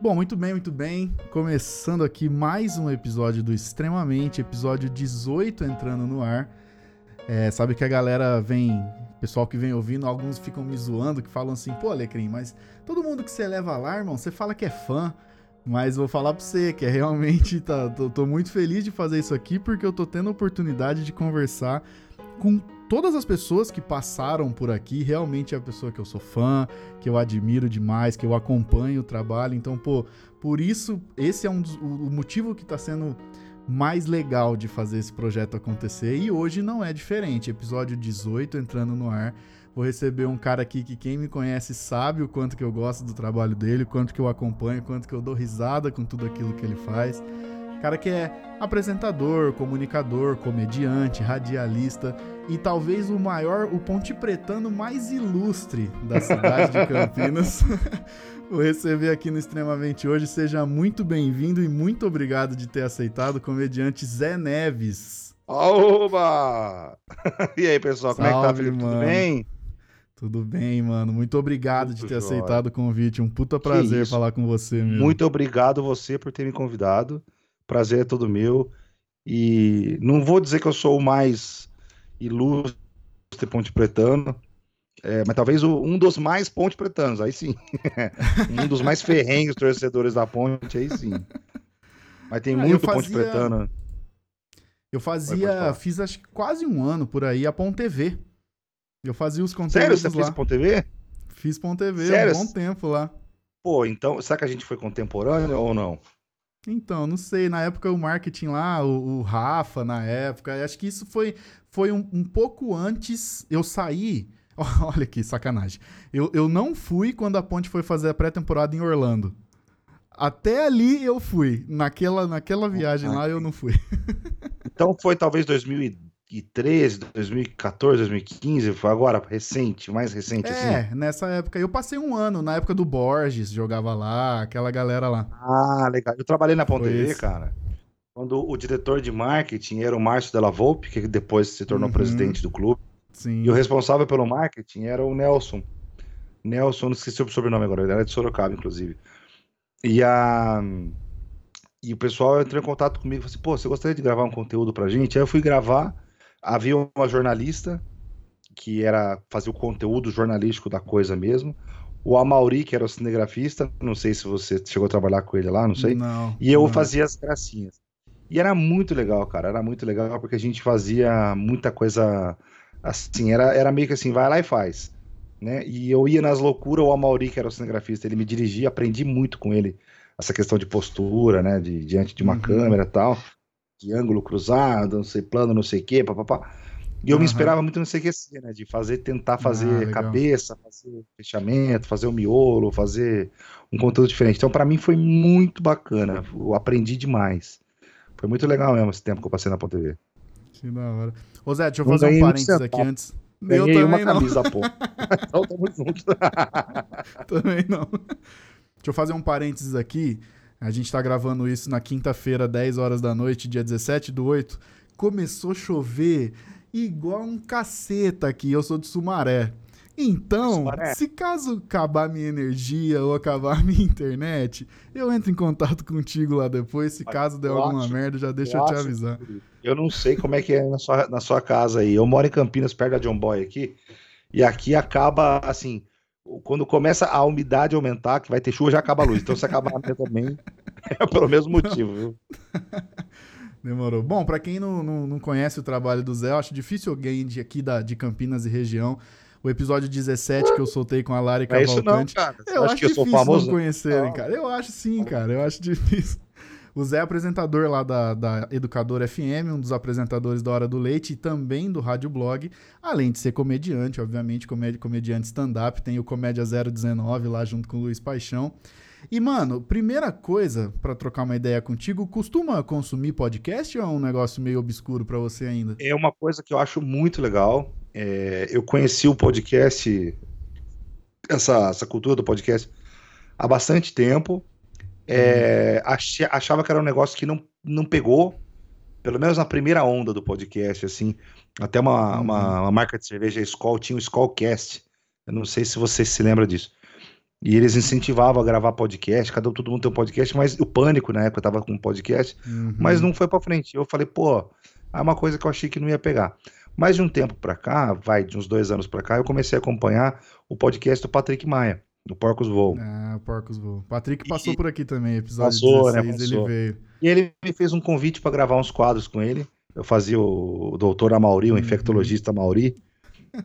Bom, muito bem, muito bem. Começando aqui mais um episódio do Extremamente, episódio 18 entrando no ar. É, sabe que a galera vem, pessoal que vem ouvindo, alguns ficam me zoando, que falam assim, pô, Alecrim, mas todo mundo que você leva lá, irmão, você fala que é fã. Mas vou falar pra você que é realmente, tá, tô, tô muito feliz de fazer isso aqui, porque eu tô tendo a oportunidade de conversar com todas as pessoas que passaram por aqui, realmente é a pessoa que eu sou fã, que eu admiro demais, que eu acompanho o trabalho. Então, pô, por isso, esse é um dos, o motivo que está sendo mais legal de fazer esse projeto acontecer. E hoje não é diferente. Episódio 18 entrando no ar. Vou receber um cara aqui que quem me conhece sabe o quanto que eu gosto do trabalho dele, o quanto que eu acompanho, o quanto que eu dou risada com tudo aquilo que ele faz. Cara que é apresentador, comunicador, comediante, radialista e talvez o maior, o ponte pretano mais ilustre da cidade de Campinas. Vou receber aqui no Extremamente hoje. Seja muito bem-vindo e muito obrigado de ter aceitado o comediante Zé Neves. Oba! E aí, pessoal, Salve, como é que tá, Felipe? mano. Tudo bem? Tudo bem, mano. Muito obrigado Tudo de ter jóia. aceitado o convite. Um puta prazer falar com você, meu. Muito obrigado você por ter me convidado. Prazer é todo meu. E não vou dizer que eu sou o mais ilustre ponte pretano, é, mas talvez o- um dos mais ponte pretanos, aí sim. um dos mais ferrenhos torcedores da ponte, aí sim. Mas tem Ah, muito fazia- ponte pretano. Eu fazia, fiz acho que quase um ano por aí a Pão TV. Eu fazia os Sério, conteúdos você lá. fez Ponte TV? Fiz Pão TV Sério? um bom tempo lá. Pô, então, será que a gente foi contemporâneo ou não? Então, não sei, na época o marketing lá, o, o Rafa na época, acho que isso foi, foi um, um pouco antes eu sair. Olha que sacanagem. Eu, eu não fui quando a Ponte foi fazer a pré-temporada em Orlando. Até ali eu fui. Naquela, naquela viagem lá eu não fui. Então foi talvez 2013, 2014, 2015, foi agora, recente, mais recente assim. É, nessa época. Eu passei um ano, na época do Borges, jogava lá, aquela galera lá. Ah, legal. Eu trabalhei na Ponte TV, cara. Quando o diretor de marketing era o Márcio Della Volpe, que depois se tornou Uhum. presidente do clube, Sim. e o responsável pelo marketing era o Nelson. Nelson, não esqueci o sobrenome agora, ele era de Sorocaba, inclusive. E a e o pessoal entrou em contato comigo e falou assim: pô, você gostaria de gravar um conteúdo pra gente? Aí eu fui gravar. Havia uma jornalista que era fazer o conteúdo jornalístico da coisa mesmo. O Amauri, que era o cinegrafista, não sei se você chegou a trabalhar com ele lá, não sei. Não, E eu não. fazia as gracinhas. E era muito legal, cara. Era muito legal porque a gente fazia muita coisa assim. Era, era meio que assim, vai lá e faz. Né? E eu ia nas loucuras, o Amauri, que era o cinegrafista, ele me dirigia, aprendi muito com ele essa questão de postura, né? De, diante de uma Uhum. câmera e tal, de ângulo cruzado, não sei, plano, não sei o quê, papapá. E eu Aham. me esperava muito no CQC, né? De fazer, tentar fazer Ah, cabeça, fazer fechamento, fazer o miolo, fazer um conteúdo diferente. Então, pra mim, foi muito bacana. Eu aprendi demais. Foi muito legal mesmo esse tempo que eu passei na Ponte. Que da hora. Ô Zé, deixa eu Não fazer um um parênteses aqui antes. Ganhei eu uma também não. camisa, pô. então, tamo junto. Também não. Deixa eu fazer um parênteses aqui. A gente tá gravando isso na quinta-feira, 10 horas da noite, dia 17 do 8. Começou a chover igual um caceta aqui. Eu sou de Sumaré. Então, Sumaré? se caso acabar minha energia ou acabar minha internet, eu entro em contato contigo lá depois. Se caso der eu alguma acho- merda, já deixa eu eu te acho- avisar. Eu não sei como é que é na sua, na sua casa aí. Eu moro em Campinas, perto da John Boy aqui. E aqui acaba, assim, quando começa a umidade aumentar, que vai ter chuva, já acaba a luz. Então se acabar a também, é pelo mesmo motivo, viu? Demorou. Bom, pra quem não, não, não conhece o trabalho do Zé, eu acho difícil alguém de aqui da, de Campinas e região. O episódio 17 que eu soltei com a Lari Não é isso não, Cavalcante. cara. Você eu acho que eu sou difícil famoso? não conhecerem, cara. Eu acho sim, cara. Eu acho difícil. O Zé é apresentador lá da, da Educador FM, um dos apresentadores da Hora do Leite e também do Rádio Blog, além de ser comediante, obviamente, comédia, comediante stand-up, tem o Comédia 019 lá junto com o Luiz Paixão. E, mano, primeira coisa pra trocar uma ideia contigo, costuma consumir podcast ou é um negócio meio obscuro pra você ainda? É uma coisa que eu acho muito legal. É, eu conheci o podcast, essa, essa cultura do podcast, há bastante tempo. É, ache- achava que era um negócio que não, não pegou, pelo menos na primeira onda do podcast, assim. Até uma, Uhum. uma, uma marca de cerveja, a Skol, tinha o Skolcast. Eu não sei se você se lembra disso. E eles incentivavam a gravar podcast, cada um, todo mundo tem um podcast, mas o pânico na época tava com um podcast, Uhum. mas não foi pra frente. Eu falei, pô, é uma coisa que eu achei que não ia pegar. Mas de um tempo pra cá, vai de uns dois anos pra cá, eu comecei a acompanhar o podcast do Patrick Maia, do Porcos Voam. Ah, Porcos Voam. Patrick passou E- por aqui também, episódio Passou, né, 16 passou. ele veio. E ele me fez um convite pra gravar uns quadros com ele. Eu fazia o, o doutor Amauri, o Uhum. infectologista Amauri.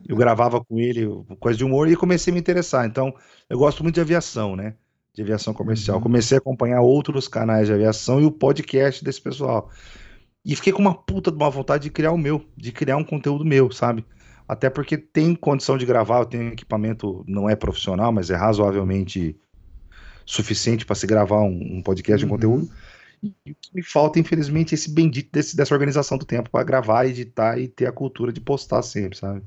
Eu gravava com ele coisa de humor e comecei a me interessar. Então, eu gosto muito de aviação, né? De aviação comercial. Uhum. Comecei a acompanhar outros canais de aviação e o podcast desse pessoal. E fiquei com uma puta de uma vontade de criar o meu, de criar um conteúdo meu, sabe? Até porque tem condição de gravar, eu tenho equipamento, não é profissional, mas é razoavelmente suficiente para se gravar um, um podcast, um Uhum. conteúdo. E o que me falta, infelizmente, é esse bendito desse, dessa organização do tempo para gravar, editar e ter a cultura de postar sempre, sabe?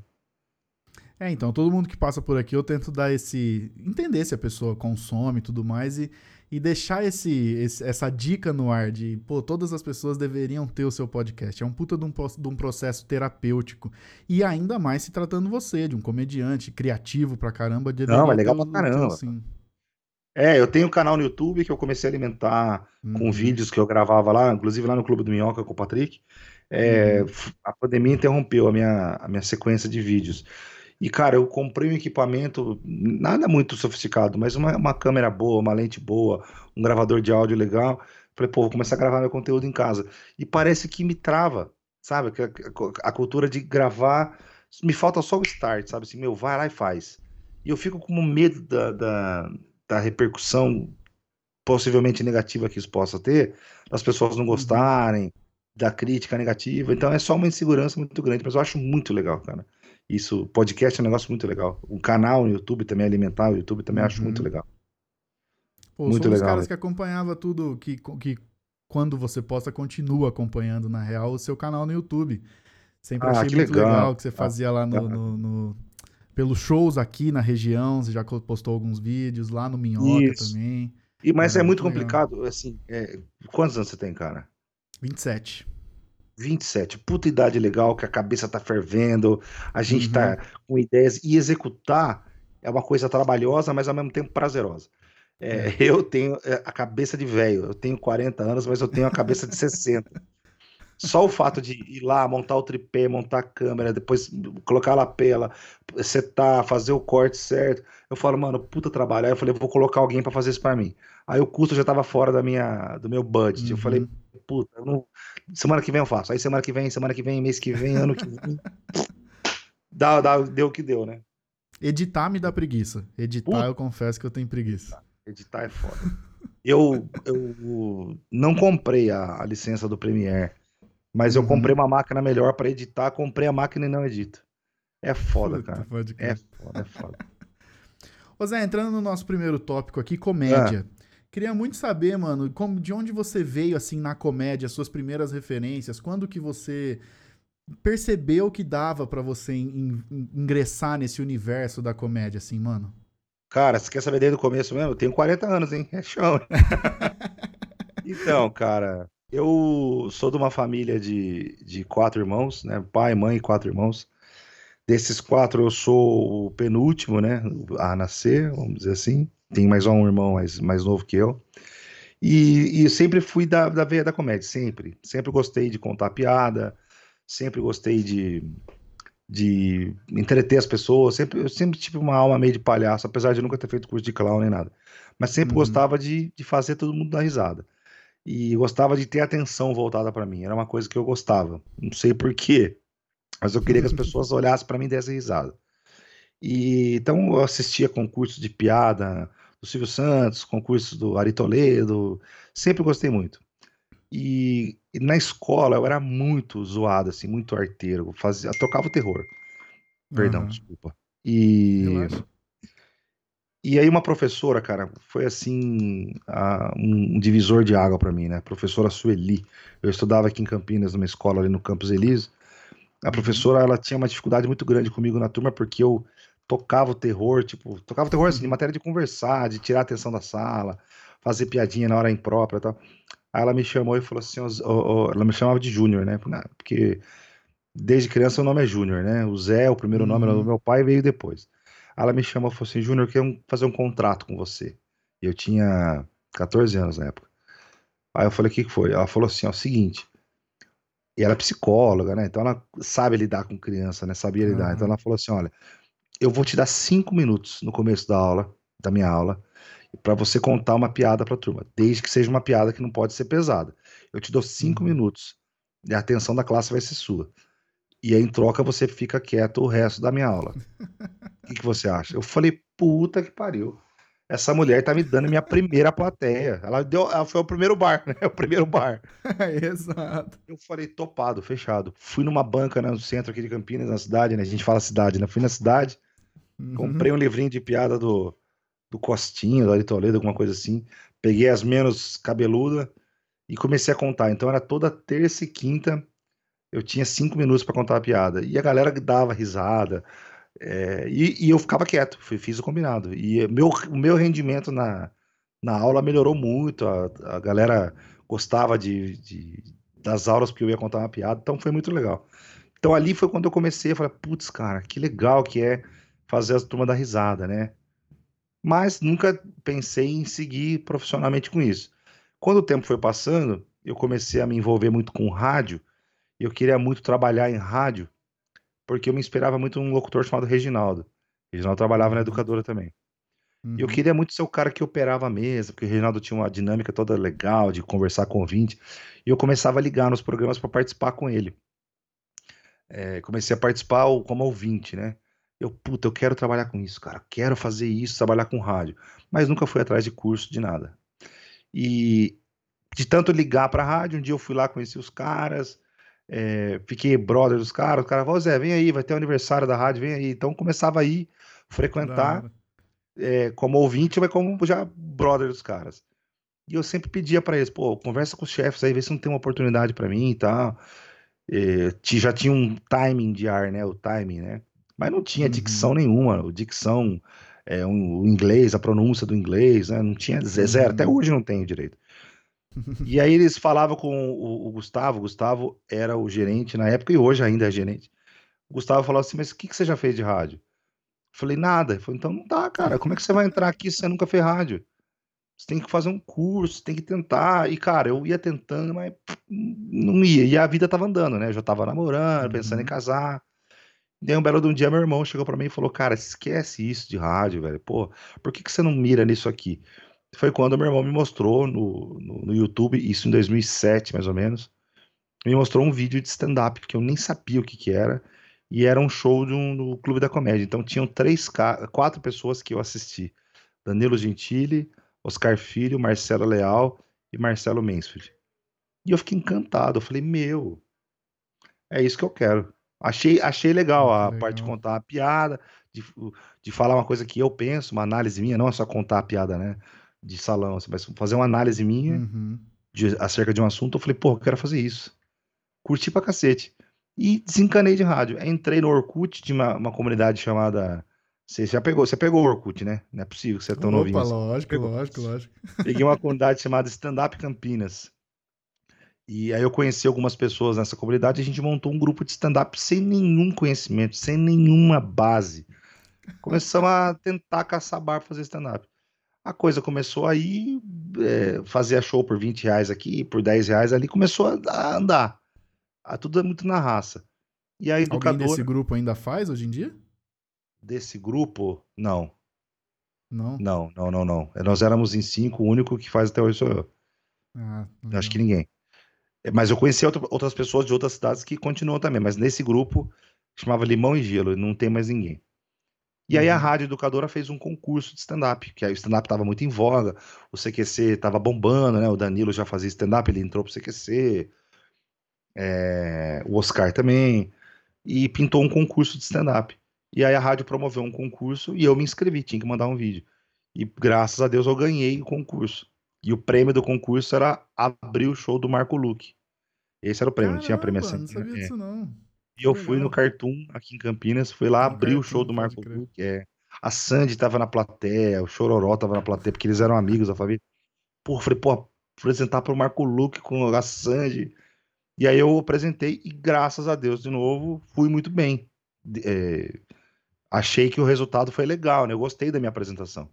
É, então, todo mundo que passa por aqui, eu tento dar esse. entender se a pessoa consome e tudo mais e, e deixar esse, esse- essa dica no ar de, pô, todas as pessoas deveriam ter o seu podcast. É um puta de um, de um processo terapêutico. E ainda mais se tratando você, de um comediante criativo pra caramba. Não, é legal ter pra caramba. assim. É, eu tenho um canal no YouTube que eu comecei a alimentar com Uhum. vídeos que eu gravava lá, inclusive lá no Clube do Minhoca com o Patrick. É, f- A pandemia interrompeu a minha, a minha sequência de vídeos. E, cara, eu comprei um equipamento, nada muito sofisticado, mas uma, uma câmera boa, uma lente boa, um gravador de áudio legal. Falei, pô, vou começar a gravar meu conteúdo em casa. E parece que me trava, sabe? Que A, a- a cultura de gravar, me falta só o start, sabe? Assim, meu, vai lá e faz. E eu fico com medo da, da, da repercussão possivelmente negativa que isso possa ter, das pessoas não gostarem, da crítica negativa. Então é só uma insegurança muito grande, mas eu acho muito legal, cara. Isso, podcast é um negócio muito legal. O canal no YouTube também, alimentar o YouTube também acho Uhum. muito legal. Pô, Muito sou legal, caras velho. que acompanhava tudo, que, que quando você posta, continua acompanhando, na real, o seu canal no YouTube. Sempre Ah, achei muito legal. legal que você fazia lá no, no- no- pelos shows aqui na região, você já postou alguns vídeos, lá no Minhoca Isso. também. E, mas Era é muito muito complicado, assim, é, quantos anos você tem, cara? 27. 27, puta idade legal, que a cabeça tá fervendo, a gente Uhum. tá com ideias, e executar é uma coisa trabalhosa, mas ao mesmo tempo prazerosa. É, eu tenho é, a cabeça de velho, eu tenho 40 anos, mas eu tenho a cabeça de 60. Só o fato de ir lá, montar o tripé, montar a câmera, depois colocar a lapela, setar, fazer o corte certo. Eu falo, mano, puta trabalho. Aí eu falei, vou colocar alguém pra fazer isso pra mim. Aí o custo já tava fora da minha, do meu budget. Eu Uhum. falei, puta, eu não- semana que vem eu faço. Aí semana que vem, semana que vem, mês que vem, ano que vem. Dá, dá, deu o que deu, né? Editar me dá preguiça. Editar, Puta. eu confesso que eu tenho preguiça. Editar é foda. Eu, eu não comprei a, a licença do Premiere, mas eu Uhum. comprei uma máquina melhor pra editar, comprei a máquina e não edito. É foda, Puta, cara. É foda, é foda. Ô Zé, entrando no nosso primeiro tópico aqui, comédia. Ah. Queria muito saber, mano, como, de onde você veio, assim, na comédia, suas primeiras referências, quando que você percebeu que dava pra você in- in- ingressar nesse universo da comédia, assim, mano? Cara, você quer saber desde o começo mesmo? Eu tenho 40 anos, hein? É chão. Então, cara, eu sou de uma família de, de quatro irmãos, né? Pai, mãe e quatro irmãos. Desses quatro, eu sou o penúltimo, né? A nascer, vamos dizer assim. Tem mais um irmão mais, mais novo que eu. E, e sempre fui da, da veia da comédia, sempre. Sempre gostei de contar piada, sempre gostei de, de entreter as pessoas. Sempre, eu sempre tive uma alma meio de palhaço, apesar de nunca ter feito curso de clown nem nada. Mas sempre Uhum. gostava de, de fazer todo mundo dar risada. E gostava de ter atenção voltada para mim. Era uma coisa que eu gostava. Não sei por quê, mas eu queria que as pessoas olhassem para mim e dessem risada. E então eu assistia concursos de piada do Silvio Santos, concursos do Ari Toledo, sempre gostei muito. E, e na escola eu era muito zoado, assim, muito arteiro, fazia, tocava o terror. Perdão, Aham. desculpa. E, e aí uma professora, cara, foi assim, a- um divisor de água pra mim, né? Professora Sueli. Eu estudava aqui em Campinas, numa escola ali no Campus Elísio. A professora, ela tinha uma dificuldade muito grande comigo na turma porque eu tocava o terror, tipo, tocava o terror assim, em matéria de conversar, de tirar a atenção da sala, fazer piadinha na hora imprópria e tal. Aí ela me chamou e falou assim, ó, ó, ela me chamava de Júnior, né? Porque desde criança o nome é Júnior, né? O Zé, o primeiro nome era do Uhum. meu pai, veio depois. Ela me chamou e falou assim: Júnior, eu quero fazer um contrato com você. E eu tinha 14 anos na época. Aí eu falei: o que, que foi? Ela falou assim: ó, o seguinte. E ela é psicóloga, né? Então ela sabe lidar com criança, né? Sabia lidar. Uhum. Então ela falou assim: olha, eu vou te dar cinco minutos no começo da aula, da minha aula, para você contar uma piada para a turma, desde que seja uma piada que não pode ser pesada. Eu te dou cinco uhum. minutos e a atenção da classe vai ser sua. E aí, em troca, você fica quieto o resto da minha aula. O que, que você acha? Eu falei, puta que pariu. Essa mulher tá me dando minha primeira plateia. Ela deu, ela foi o primeiro bar, né? O primeiro bar. Exato. Eu falei, topado, fechado. Fui numa banca né, no centro aqui de Campinas, na cidade, né? A gente fala cidade, né? Fui na cidade, uhum. comprei um livrinho de piada do, do Costinho, do Ari Toledo, alguma coisa assim. Peguei as menos cabeludas e comecei a contar. Então era toda terça e quinta eu tinha cinco minutos para contar a piada. E a galera dava risada. É, e, e, eu ficava quieto, fiz o combinado. E meu, o meu rendimento na, na aula melhorou muito. A, a galera gostava de, de, das aulas porque eu ia contar uma piada, então foi muito legal. Então ali foi quando eu comecei a falar, putz, cara, que legal que é fazer a turma dar risada, né? Mas nunca pensei em seguir profissionalmente com isso. Quando o tempo foi passando, eu comecei a me envolver muito com rádio eu queria muito trabalhar em rádio, porque eu me inspirava muito num locutor chamado Reginaldo. Reginaldo trabalhava na uhum. educadora também. Uhum. E eu queria muito ser o cara que operava a mesa, porque o Reginaldo tinha uma dinâmica toda legal de conversar com o ouvinte. E eu começava a ligar nos programas para participar com ele. É, comecei a participar como ouvinte, né? Eu, puta, eu quero trabalhar com isso, cara. Quero fazer isso, trabalhar com rádio. Mas nunca fui atrás de curso, de nada. E de tanto ligar pra rádio, um dia eu fui lá, conheci os caras, é, fiquei brother dos caras, o cara falou, Zé, vem aí, vai ter o aniversário da rádio, vem aí. Então começava aí frequentar é, como ouvinte, mas como já brother dos caras. E eu sempre pedia para eles, pô, conversa com os chefes aí, vê se não tem uma oportunidade para mim e tal. É, já tinha um timing de ar, né? O timing, né? Mas não tinha dicção uhum. nenhuma. O dicção, é, um, o inglês, a pronúncia do inglês, né? Não tinha zero. Uhum. Até hoje não tenho direito. E aí eles falavam com o, o, Gustavo, o Gustavo era o gerente na época e hoje ainda é gerente. O Gustavo falou assim, mas o que, que você já fez de rádio? Eu falei, nada. Ele falou, então não dá, cara. Como é que você vai entrar aqui se você nunca fez rádio? Você tem que fazer um curso, tem que tentar. E, cara, eu ia tentando, mas não ia. E a vida tava andando, né? Eu já tava namorando, uhum. pensando em uhum. casar. E aí, um belo de um dia, meu irmão chegou para mim e falou: Cara, esquece isso de rádio, velho. Pô, por que, que você não mira nisso aqui? foi quando meu irmão me mostrou no, no, no, YouTube, isso em 2007 mais ou menos, me mostrou um vídeo de stand-up que eu nem sabia o que, que era, e era um show de um, do Clube da Comédia. Então tinham três, quatro pessoas que eu assisti: Danilo Gentili, Oscar Filho, Marcelo Leal e Marcelo Mansfield. E eu fiquei encantado. Eu falei, meu, é isso que eu quero. Achei, achei legal a legal. parte de contar a piada, de, de falar uma coisa que eu penso, uma análise minha, não é só contar a piada, né? de salão, assim, mas fazer uma análise minha uhum. de, acerca de um assunto, eu falei, pô, eu quero fazer isso. Curti pra cacete. E desencanei de rádio. Entrei no Orkut de uma, uma comunidade chamada. Você já pegou, você pegou o Orkut, né? Não é possível que você é tão Opa, novinho. Assim. Lógico, lógico, lógico. Peguei uma comunidade chamada Stand Up Campinas. E aí eu conheci algumas pessoas nessa comunidade e a gente montou um grupo de stand-up sem nenhum conhecimento, sem nenhuma base. Começamos a tentar caçar bar pra fazer stand-up. A coisa começou aí, é, fazia show por 20 reais aqui, por 10 reais ali, começou a andar. Ah, tudo é muito na raça. E a educadora... Alguém desse grupo ainda faz hoje em dia? Desse grupo, não. Não? Não, não, não, não. Nós éramos em cinco, o único que faz até hoje sou eu. Ah, eu acho que ninguém. É, mas eu conheci outras pessoas de outras cidades que continuam também, mas nesse grupo chamava Limão e Gelo, não tem mais ninguém. E aí a uhum. Rádio Educadora fez um concurso de stand-up, que aí o stand-up estava muito em voga, o CQC estava bombando, né? O Danilo já fazia stand-up, ele entrou pro CQC, é, o Oscar também, e pintou um concurso de stand-up. E aí a rádio promoveu um concurso e eu me inscrevi, tinha que mandar um vídeo. E graças a Deus eu ganhei o concurso. E o prêmio do concurso era abrir o show do Marco Luque. Esse era o prêmio, Caramba, não tinha premiação. Não sabia disso, não. E eu fui no Cartoon aqui em Campinas, fui lá abrir o show do Marco Luque. É. A Sandy tava na plateia, o Chororó tava na plateia, porque eles eram amigos da família. Pô, falei, pô, apresentar pro Marco Luque com a Sandy. E aí eu apresentei e graças a Deus, de novo, fui muito bem. É, achei que o resultado foi legal, né? Eu gostei da minha apresentação.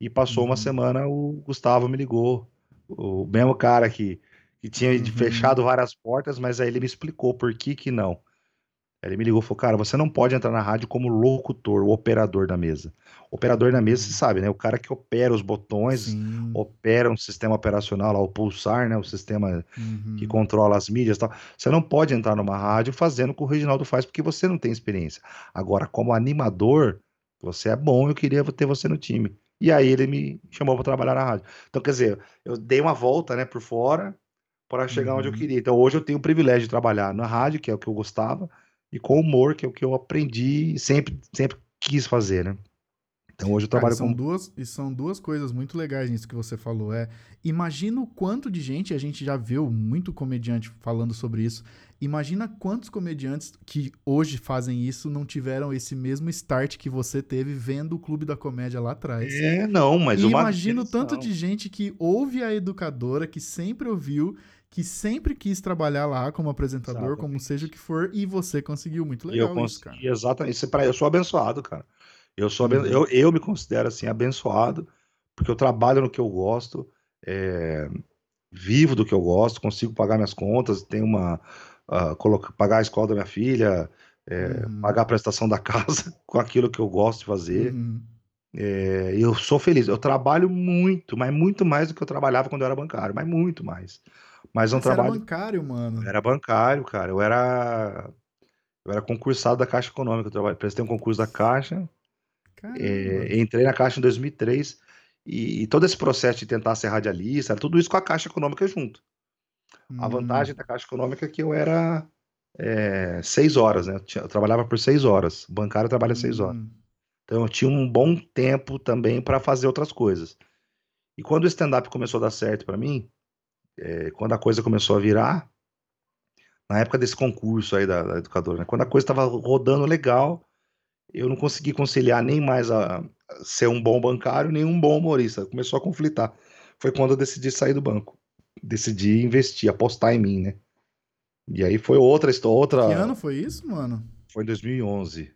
E passou uhum. uma semana, o Gustavo me ligou, o mesmo cara que, que tinha uhum. fechado várias portas, mas aí ele me explicou por que que não. Ele me ligou e falou: Cara, você não pode entrar na rádio como locutor, o operador da mesa. O operador da mesa, você uhum. sabe, né? O cara que opera os botões, Sim. opera um sistema operacional lá, o pulsar, né? O sistema uhum. que controla as mídias e tal. Você não pode entrar numa rádio fazendo o que o Reginaldo faz, porque você não tem experiência. Agora, como animador, você é bom, eu queria ter você no time. E aí ele me chamou para trabalhar na rádio. Então, quer dizer, eu dei uma volta, né, por fora para chegar uhum. onde eu uhum. queria. Então, hoje eu tenho o privilégio de trabalhar na rádio, que é o que eu gostava, e com humor, que é o que eu aprendi e sempre, sempre quis fazer, né? Então hoje eu trabalho Cara, são com. Duas, e são duas coisas muito legais nisso que você falou. É, imagina o quanto de gente, a gente já viu muito comediante falando sobre isso. Imagina quantos comediantes que hoje fazem isso não tiveram esse mesmo start que você teve vendo o Clube da Comédia lá atrás. É, não, mas e imagina o tanto de gente que ouve a educadora, que sempre ouviu que sempre quis trabalhar lá como apresentador, exatamente. como seja o que for, e você conseguiu. Muito legal eu consegui, isso, cara. Exatamente. Isso, é eu sou abençoado, cara. Eu, sou aben... uhum. eu, eu me considero, assim, abençoado, porque eu trabalho no que eu gosto, é... vivo do que eu gosto, consigo pagar minhas contas, tenho uma... Uh, colocar, pagar a escola da minha filha, é, uhum. pagar a prestação da casa com aquilo que eu gosto de fazer. Uhum. É, eu sou feliz. Eu trabalho muito, mas muito mais do que eu trabalhava quando eu era bancário, mas muito mais. Mas um Você trabalho. era bancário, mano. Eu era bancário, cara. Eu era. Eu era concursado da Caixa Econômica. Eu trabalhei, prestei um concurso da Caixa. É, entrei na Caixa em 2003. E, e, todo esse processo de tentar ser radialista, era tudo isso com a Caixa Econômica junto. Hum. A vantagem da Caixa Econômica é que eu era é, seis horas, né? Eu, trabalhava por seis horas. O bancário trabalha hum. seis horas. Hum. Então eu tinha um bom tempo também para fazer outras coisas. E quando o stand-up começou a dar certo para mim, é, quando a coisa começou a virar, na época desse concurso aí da, da educadora, né? quando a coisa estava rodando legal, eu não consegui conciliar nem mais a, ser um bom bancário, nem um bom humorista. Começou a conflitar. Foi quando eu decidi sair do banco. Decidi investir, apostar em mim, né? E aí foi outra história. Outra... Que ano foi isso, mano? Foi em 2011.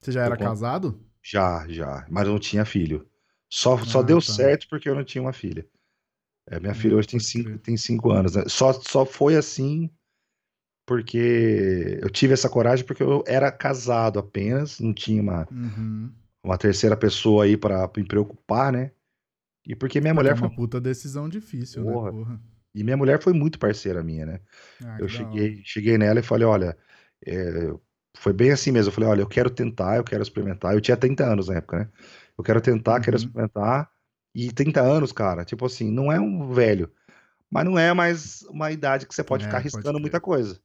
Você já era casado? Já, já. Mas eu não tinha filho. Só, ah, só deu tá. certo porque eu não tinha uma filha. É, minha filha hoje tem cinco, tem cinco anos. Né? Só, só foi assim porque eu tive essa coragem porque eu era casado apenas, não tinha uma, uhum. uma terceira pessoa aí para me preocupar, né? E porque minha mulher é uma foi... puta decisão difícil, né, porra. né, porra? E minha mulher foi muito parceira minha, né? Ah, eu cheguei, cheguei nela e falei, olha, é... foi bem assim mesmo. Eu falei, olha, eu quero tentar, eu quero experimentar. Eu tinha 30 anos na época, né? Eu quero tentar, uhum. quero experimentar. E 30 anos, cara, tipo assim, não é um velho, mas não é mais uma idade que você pode é, ficar arriscando muita coisa.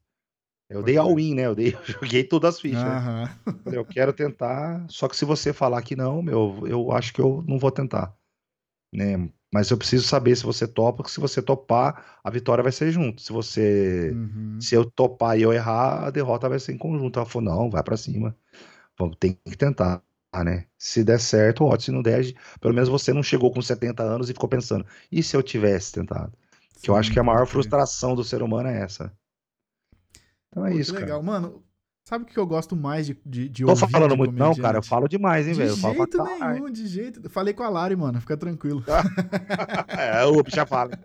Eu dei all-in, né? Eu, dei, eu joguei todas as fichas. Uhum. Eu quero tentar, só que se você falar que não, meu, eu acho que eu não vou tentar. Né? Mas eu preciso saber se você topa, porque se você topar, a vitória vai ser junto. Se você. Uhum. Se eu topar e eu errar, a derrota vai ser em conjunto. Ela falou: não, vai para cima. Vamos, tem que tentar né? Se der certo, ótimo. Se não der, pelo menos você não chegou com 70 anos e ficou pensando, e se eu tivesse tentado? Sim, que eu acho que a maior frustração do ser humano é essa. Então é Pô, isso, legal. Cara. Mano, sabe o que eu gosto mais de, de, de Tô ouvir? Tô falando muito, não, cara. Eu falo demais, hein, de velho. De jeito nenhum, de jeito. Falei com a Lari, mano. Fica tranquilo. é, o bicha fala.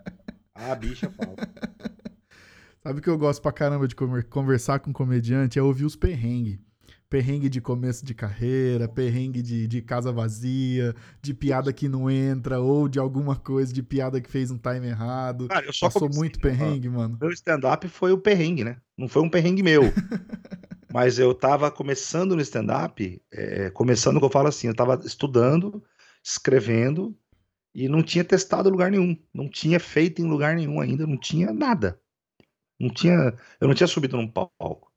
A bicha fala. Sabe o que eu gosto pra caramba de conversar com comediante? É ouvir os perrengues perrengue de começo de carreira, perrengue de, de casa vazia, de piada que não entra, ou de alguma coisa, de piada que fez um time errado. Cara, eu só Passou comecei, muito perrengue, mano. Meu stand-up foi o perrengue, né? Não foi um perrengue meu. Mas eu tava começando no stand-up, é, começando que eu falo assim, eu tava estudando, escrevendo, e não tinha testado em lugar nenhum. Não tinha feito em lugar nenhum ainda, não tinha nada. Não tinha, eu não tinha subido num palco.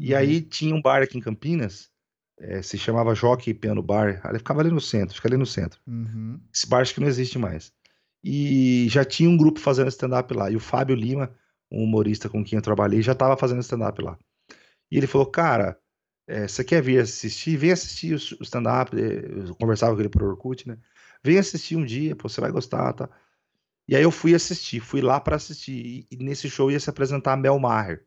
E aí uhum. tinha um bar aqui em Campinas, é, se chamava Jockey Piano Bar. Ele ficava ali no centro, fica ali no centro. Uhum. Esse bar acho que não existe mais. E já tinha um grupo fazendo stand-up lá. E o Fábio Lima, um humorista com quem eu trabalhei, já estava fazendo stand-up lá. E ele falou, cara, é, você quer vir assistir? Vem assistir o stand-up. Eu conversava com ele por Orkut, né? Vem assistir um dia, pô, você vai gostar, tá? E aí eu fui assistir, fui lá para assistir. E, nesse show ia se apresentar a Mel Maher.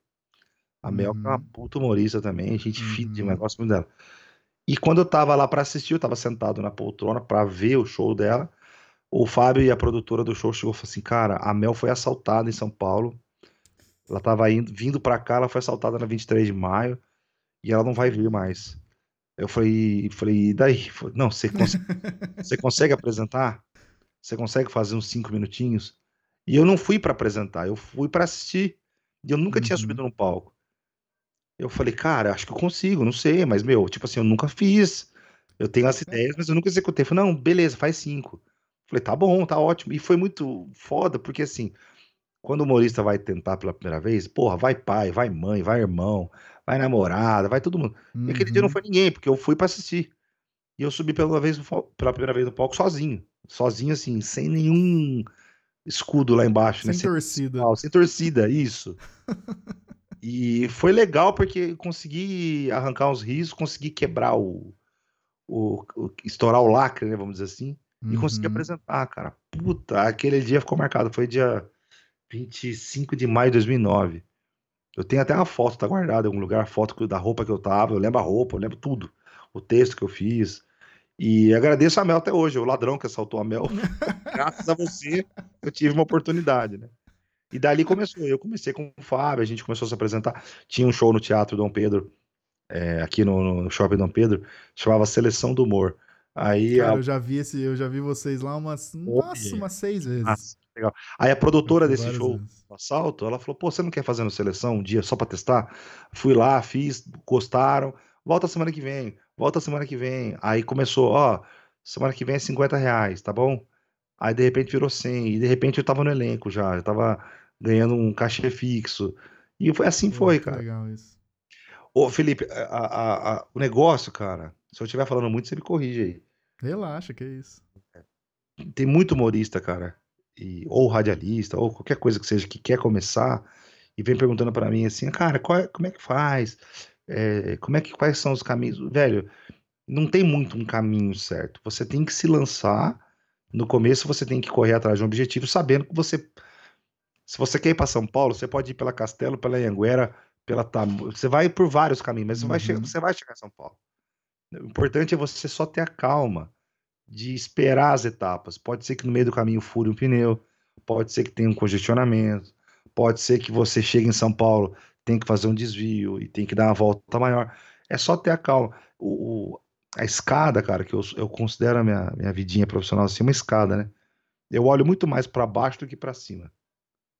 A Mel uhum. é uma uhum. puta humorista também, gente uhum. fit demais, gosto muito dela. E quando eu tava lá para assistir, eu tava sentado na poltrona para ver o show dela. O Fábio e a produtora do show chegou e falou assim: Cara, a Mel foi assaltada em São Paulo. Ela tava indo, vindo para cá, ela foi assaltada na 23 de maio e ela não vai vir mais. Eu falei, falei, e daí? Não, você consegue, você consegue apresentar? Você consegue fazer uns cinco minutinhos? E eu não fui para apresentar, eu fui para assistir. E eu nunca uhum. tinha subido no palco. Eu falei, cara, acho que eu consigo, não sei, mas, meu, tipo assim, eu nunca fiz. Eu tenho as ideias, mas eu nunca executei. Eu falei, não, beleza, faz cinco. Eu falei, tá bom, tá ótimo. E foi muito foda, porque assim, quando o humorista vai tentar pela primeira vez, porra, vai pai, vai mãe, vai irmão, vai namorada, vai todo mundo. Uhum. E aquele dia não uhum. foi ninguém, porque eu fui para assistir. E eu subi pela, vez, pela primeira vez no palco sozinho. Sozinho, assim, sem nenhum escudo lá embaixo, sem né? Torcida. Sem, sem torcida, isso. e foi legal porque consegui arrancar uns risos, consegui quebrar o, o, o estourar o lacre, né, vamos dizer assim, uhum. e consegui uhum. apresentar, cara. Puta, aquele dia ficou marcado, foi dia 25 de maio de 2009. Eu tenho até uma foto, tá guardada em algum lugar, a foto da roupa que eu tava, eu lembro a roupa, eu lembro tudo, o texto que eu fiz. E agradeço a Mel até hoje, o ladrão que assaltou a Mel. Graças a você, eu tive uma oportunidade, né? E dali começou. Eu comecei com o Fábio, a gente começou a se apresentar. Tinha um show no Teatro Dom Pedro, é, aqui no, no, Shopping Dom Pedro, chamava Seleção do Humor. Aí Cara, a... eu já vi esse, eu já vi vocês lá umas, nossa, umas seis vezes. Nossa. Aí a produtora desse show, vezes. assalto, ela falou: "Pô, você não quer fazer no Seleção um dia só para testar?" Fui lá, fiz, gostaram. Volta semana que vem volta semana que vem. Aí começou, ó, semana que vem é 50 reais, tá bom? Aí de repente virou 100, e de repente eu tava no elenco já, eu tava ganhando um cachê fixo. E foi assim foi, cara. Legal isso. Ô, Felipe, a, a, a, o negócio, cara, se eu estiver falando muito, você me corrige aí. Relaxa, que é isso. Tem muito humorista, cara, e, ou radialista, ou qualquer coisa que seja, que quer começar e vem perguntando para mim assim, cara, qual é, como é que faz? É, como é que quais são os caminhos? Velho, não tem muito um caminho certo. Você tem que se lançar. No começo você tem que correr atrás de um objetivo, sabendo que você. Se você quer ir para São Paulo, você pode ir pela Castelo, pela Anhanguera, pela Tamu. Você vai por vários caminhos, mas você, vai chegar, uhum. você vai chegar em São Paulo. O importante é você só ter a calma de esperar as etapas. Pode ser que no meio do caminho fure um pneu, pode ser que tenha um congestionamento, pode ser que você chegue em São Paulo tem que fazer um desvio e tem que dar uma volta maior. É só ter a calma. O, o a escada, cara, que eu, eu considero a minha, minha vidinha profissional assim uma escada, né? Eu olho muito mais para baixo do que para cima.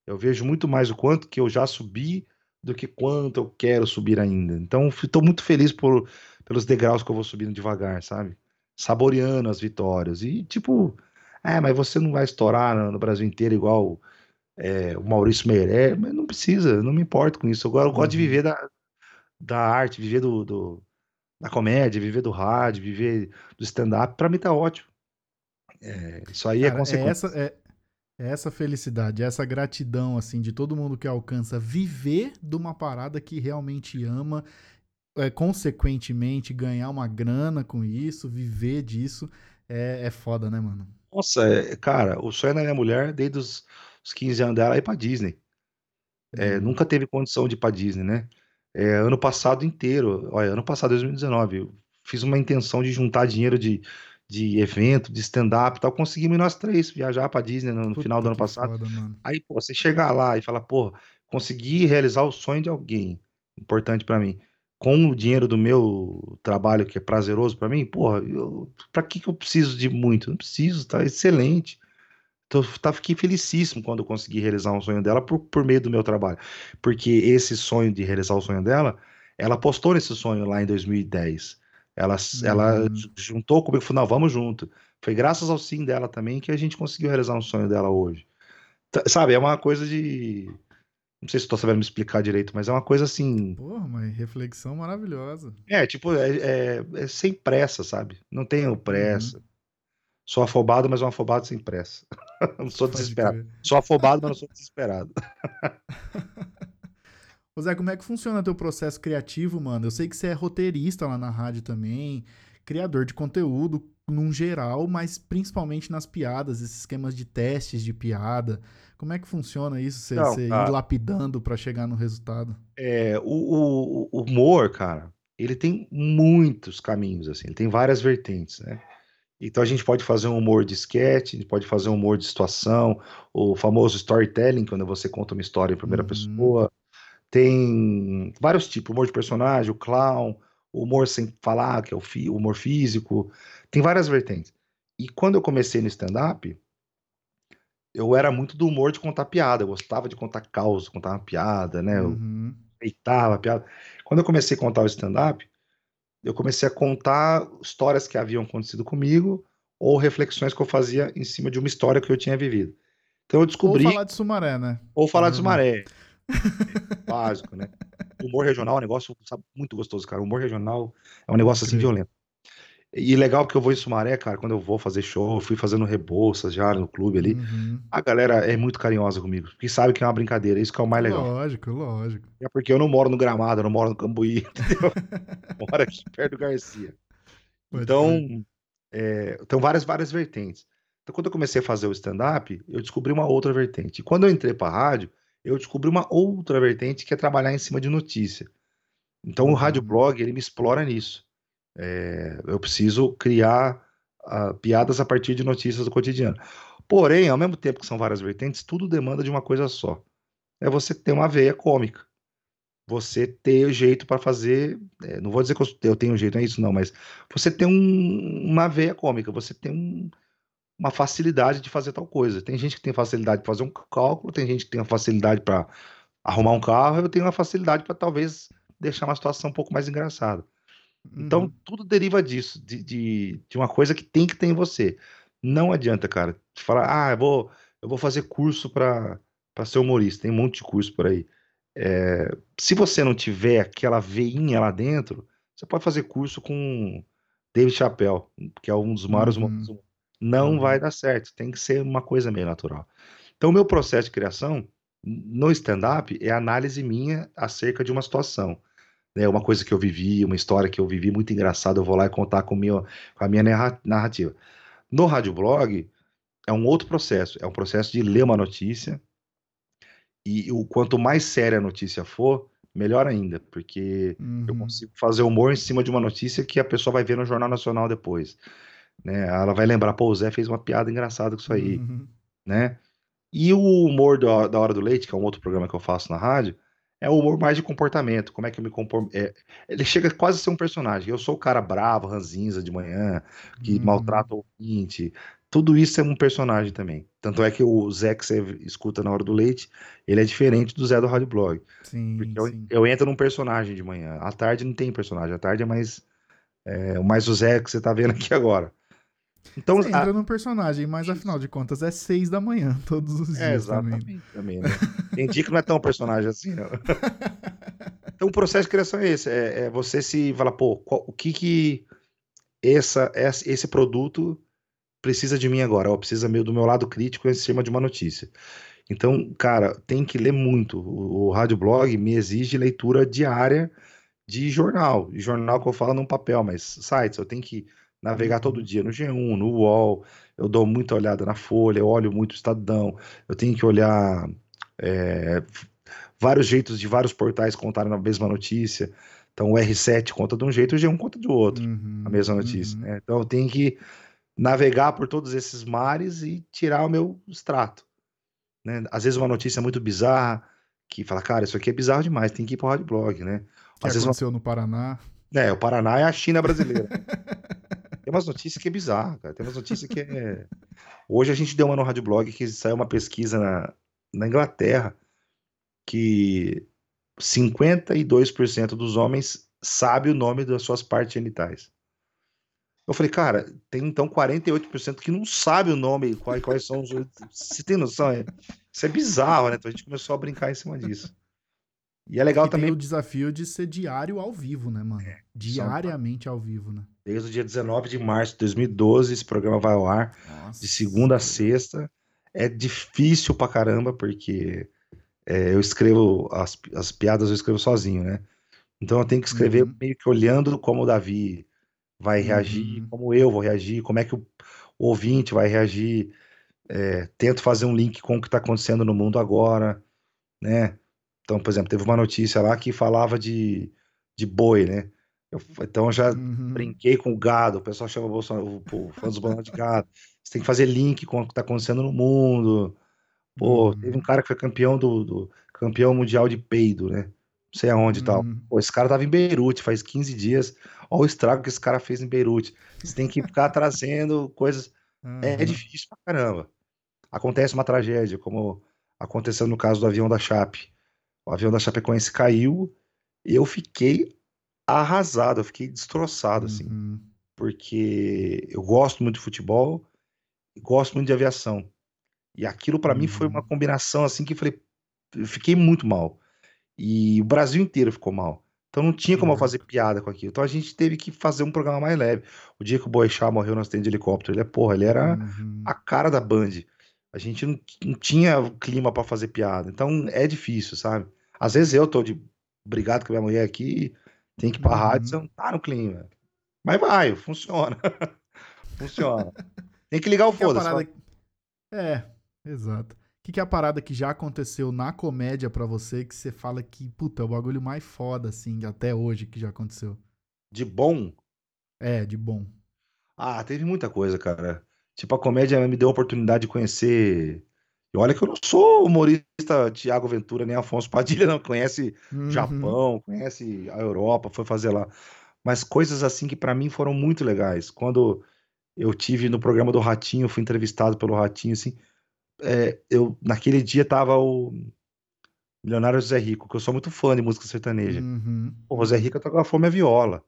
Eu vejo muito mais o quanto que eu já subi do que quanto eu quero subir ainda. Então, estou muito feliz por, pelos degraus que eu vou subindo devagar, sabe? Saboreando as vitórias. E, tipo, é, mas você não vai estourar no, no Brasil inteiro igual é, o Maurício Meirelles, mas não precisa, não me importo com isso. Eu, eu gosto de uhum. viver da, da arte, viver do, do, da comédia, viver do rádio, viver do stand-up. Para mim tá ótimo. É, isso aí é Cara, é consequência. É essa, é, é essa felicidade, é essa gratidão assim de todo mundo que alcança viver de uma parada que realmente ama, é, consequentemente ganhar uma grana com isso, viver disso, é, é foda, né, mano? Nossa, é, cara, o sonho da minha mulher, desde os os 15 anos dela, ir pra Disney. É, uhum. nunca teve condição de ir pra Disney, né? É, ano passado inteiro, olha, ano passado, 2019, eu fiz uma intenção de juntar dinheiro de, de evento, de stand-up e tal. Conseguimos nós três viajar pra Disney no, no final do ano passado. Foda, Aí, pô, você chegar lá e falar, pô, consegui realizar o sonho de alguém, importante para mim, com o dinheiro do meu trabalho, que é prazeroso para mim, porra, eu, pra que, que eu preciso de muito? Não preciso, tá excelente. Então, tá, fiquei felicíssimo quando eu consegui realizar um sonho dela por, por meio do meu trabalho. Porque esse sonho de realizar o sonho dela, ela postou nesse sonho lá em 2010. Ela, uhum. ela juntou comigo e falou: não, vamos junto. Foi graças ao sim dela também que a gente conseguiu realizar um sonho dela hoje. Sabe, é uma coisa de. Não sei se estou sabendo me explicar direito, mas é uma coisa assim. Porra, mas reflexão maravilhosa. É, tipo, é, é, é sem pressa, sabe? Não tenho pressa. Uhum. Sou afobado, mas um afobado sem pressa. não sou Pode desesperado. Crer. Sou afobado, mas não sou desesperado. Ô Zé, como é que funciona teu processo criativo, mano? Eu sei que você é roteirista lá na rádio também, criador de conteúdo num geral, mas principalmente nas piadas, esses esquemas de testes de piada. Como é que funciona isso? Você, não, você ir lapidando para chegar no resultado? É, o, o, o humor, cara, ele tem muitos caminhos, assim, ele tem várias vertentes, né? Então a gente pode fazer um humor de sketch, a gente pode fazer um humor de situação, o famoso storytelling, quando você conta uma história em primeira uhum. pessoa. Tem vários tipos, humor de personagem, o clown, o humor sem falar, que é o, o humor físico. Tem várias vertentes. E quando eu comecei no stand-up, eu era muito do humor de contar piada. Eu gostava de contar caos, contar uma piada, né? Eu uhum. a piada. Quando eu comecei a contar o stand-up, eu comecei a contar histórias que haviam acontecido comigo ou reflexões que eu fazia em cima de uma história que eu tinha vivido. Então eu descobri. Ou falar de Sumaré, né? Ou falar uhum. de Sumaré. Básico, né? Humor regional é um negócio sabe, muito gostoso, cara. Humor regional é um negócio assim violento. E legal porque eu vou em Sumaré, cara, quando eu vou fazer show, eu fui fazendo rebolsas já no clube ali. Uhum. A galera é muito carinhosa comigo, porque sabe que é uma brincadeira, isso que é o mais legal. Lógico, lógico. É porque eu não moro no Gramado, eu não moro no Cambuí, entendeu? moro aqui perto do Garcia. Pode então, é, então várias, várias vertentes. Então, quando eu comecei a fazer o stand-up, eu descobri uma outra vertente. E quando eu entrei para rádio, eu descobri uma outra vertente que é trabalhar em cima de notícia. Então, o rádio uhum. blog, ele me explora nisso. É, eu preciso criar uh, piadas a partir de notícias do cotidiano. Porém, ao mesmo tempo que são várias vertentes, tudo demanda de uma coisa só. É você ter uma veia cômica. Você ter jeito para fazer. É, não vou dizer que eu tenho jeito, não é isso, não, mas você tem um, uma veia cômica, você tem um, uma facilidade de fazer tal coisa. Tem gente que tem facilidade para fazer um cálculo, tem gente que tem uma facilidade para arrumar um carro, eu tenho uma facilidade para talvez deixar uma situação um pouco mais engraçada. Então, uhum. tudo deriva disso, de, de, de, uma coisa que tem que ter em você. Não adianta, cara, falar, ah, eu vou, eu vou fazer curso para ser humorista, tem um monte de curso por aí. É, se você não tiver aquela veinha lá dentro, você pode fazer curso com David Chappelle, que é um dos maiores uhum. humoristas. Não uhum. vai dar certo, tem que ser uma coisa meio natural. Então, o meu processo de criação no stand-up é análise minha acerca de uma situação né, uma coisa que eu vivi, uma história que eu vivi muito engraçada, eu vou lá e contar com, meu, com a minha narrativa. No rádio blog é um outro processo, é um processo de ler uma notícia e o quanto mais séria a notícia for, melhor ainda, porque uhum. eu consigo fazer humor em cima de uma notícia que a pessoa vai ver no Jornal Nacional depois. Né? Ela vai lembrar, pô, o Zé fez uma piada engraçada com isso aí, uhum. né? E o humor da, da Hora do Leite, que é um outro programa que eu faço na rádio, é o humor mais de comportamento, como é que eu me comporto. É, ele chega quase a ser um personagem. Eu sou o cara bravo, ranzinza de manhã, que uhum. maltrata o ouvinte. Tudo isso é um personagem também. Tanto é que o Zé que você escuta na hora do leite, ele é diferente do Zé do Rádio Blog. Sim, Porque eu, sim. eu entro num personagem de manhã. À tarde não tem personagem. À tarde é mais, é, mais o Zé que você tá vendo aqui agora. Então, Você entra a... num personagem, mas afinal de contas é seis da manhã, todos os é, dias. É, exatamente. Também, né? Tem dia que não é tão personagem assim, não. Então o processo de criação é esse: é, é você se falar, pô, qual, o que que essa, esse produto precisa de mim agora? Ou precisa meio do meu lado crítico em cima de uma notícia. Então, cara, tem que ler muito. O, o rádio blog me exige leitura diária de jornal. Jornal que eu falo num papel, mas sites, eu tenho que navegar todo uhum. dia no G1, no UOL, eu dou muita olhada na Folha, eu olho muito o Estadão, eu tenho que olhar é, vários jeitos de vários portais contarem a mesma notícia. Então o R7 conta de um jeito, o G1 conta de outro, uhum, a mesma notícia. Uhum. Né? Então eu tenho que navegar por todos esses mares e tirar o meu extrato. Né? Às vezes uma notícia muito bizarra, que fala, cara, isso aqui é bizarro demais, tem que ir para o blog, né? Que Às aconteceu uma... no Paraná. É, o Paraná é a China brasileira. Tem umas notícias que é bizarro, cara. Tem umas notícias que é. Hoje a gente deu uma no Rádio Blog que saiu uma pesquisa na, na Inglaterra que 52% dos homens sabe o nome das suas partes genitais. Eu falei, cara, tem então 48% que não sabe o nome, quais, quais são os. Você tem noção? É, isso é bizarro, né? Então a gente começou a brincar em cima disso. E é legal e também. Tem o desafio de ser diário ao vivo, né, mano? É, Diariamente ao vivo, né? Desde o dia 19 de março de 2012, esse programa vai ao ar. Nossa. De segunda a sexta. É difícil pra caramba, porque é, eu escrevo as, as piadas, eu escrevo sozinho, né? Então eu tenho que escrever uhum. meio que olhando como o Davi vai reagir, uhum. como eu vou reagir, como é que o, o ouvinte vai reagir. É, tento fazer um link com o que está acontecendo no mundo agora, né? Então, por exemplo, teve uma notícia lá que falava de, de boi, né? Eu, então eu já Uhum. brinquei com o gado, o pessoal chama o Bolsonaro, o fã dos Bolsonaro de gado. Você tem que fazer link com o que tá acontecendo no mundo. Pô, teve um Uhum. cara que foi campeão do, do- campeão mundial de peido, né? Não sei aonde e tal. Uhum. Pô, esse cara tava em Beirute faz 15 dias. Olha o estrago que esse cara fez em Beirute. Você tem que ficar trazendo coisas. É, Aham. difícil pra caramba. Acontece uma tragédia, como aconteceu no caso do avião da Chape. O avião da Chapecoense caiu e eu fiquei arrasado, eu fiquei destroçado, assim, Uhum. porque eu gosto muito de futebol e gosto muito de aviação. E aquilo pra mim foi uma Uhum. combinação assim que eu falei, eu fiquei muito mal. E o Brasil inteiro ficou mal. Então não tinha como eu fazer piada com aquilo. Então a gente teve que fazer um programa mais leve. O dia que o Boechat morreu no acidente de helicóptero, ele é, porra, ele era Uhum. a cara da Band. A gente não, não tinha clima pra fazer piada. Então é difícil, sabe? Às vezes eu tô de brigado com a minha mulher aqui, tem que ir pra rádio, você Uhum. não tá no clima. Mas vai, funciona. funciona. Tem que ligar o é foda-se. parada... É, exato. O que, que é a parada que já aconteceu na comédia pra você que você fala que, puta, é o bagulho mais foda, assim, até hoje que já aconteceu? De bom, É, de bom. Ah, teve muita coisa, cara. Tipo, a comédia me deu a oportunidade de conhecer. E olha que eu não sou humorista Tiago Ventura nem Afonso Padilha, não. Conhece Uhum. Japão, conhece a Europa, foi fazer lá. Mas coisas assim que pra mim foram muito legais. Quando eu tive no programa do Ratinho, fui entrevistado pelo Ratinho, assim, é, eu naquele dia tava o Milionário José Rico, que eu sou muito fã de música sertaneja. Uhum. O José Rico tocava Fome a Viola.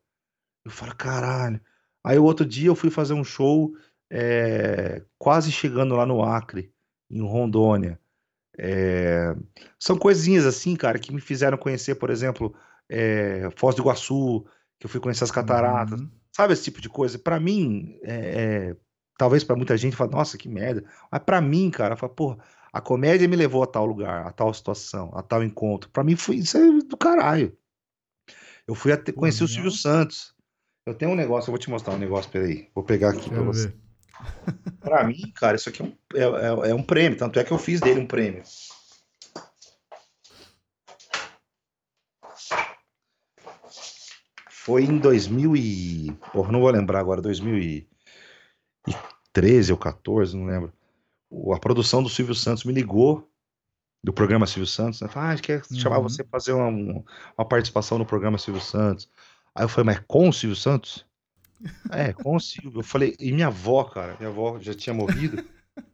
Eu falo, caralho. Aí o outro dia eu fui fazer um show é, quase chegando lá no Acre, em Rondônia. É, são coisinhas assim, cara, que me fizeram conhecer, por exemplo, é, Foz do Iguaçu, que eu fui conhecer as cataratas. Uhum. Sabe esse tipo de coisa? Pra mim, é, é, talvez pra muita gente fala, nossa, que merda. Mas pra mim, cara, fala, porra, a comédia me levou a tal lugar, a tal situação, a tal encontro. Pra mim foi isso é do caralho. Eu fui até conhecer o legal. Silvio Santos. Eu tenho um negócio, eu vou te mostrar um negócio, peraí. Vou pegar aqui pra Quero você. ver. Pra mim, cara, isso aqui é um, é, é- é um prêmio, tanto é que eu fiz dele um prêmio. Foi em 2000 e... Porra, não vou lembrar agora, 2013 ou 14, não lembro. A produção do Silvio Santos me ligou, do programa Silvio Santos, né? Falou, ah, quer chamar Uhum. você pra fazer uma, um- uma participação no programa Silvio Santos. Aí eu falei, mas com o Silvio Santos? É, com o Silvio. Eu falei, e minha avó, cara, minha avó já tinha morrido.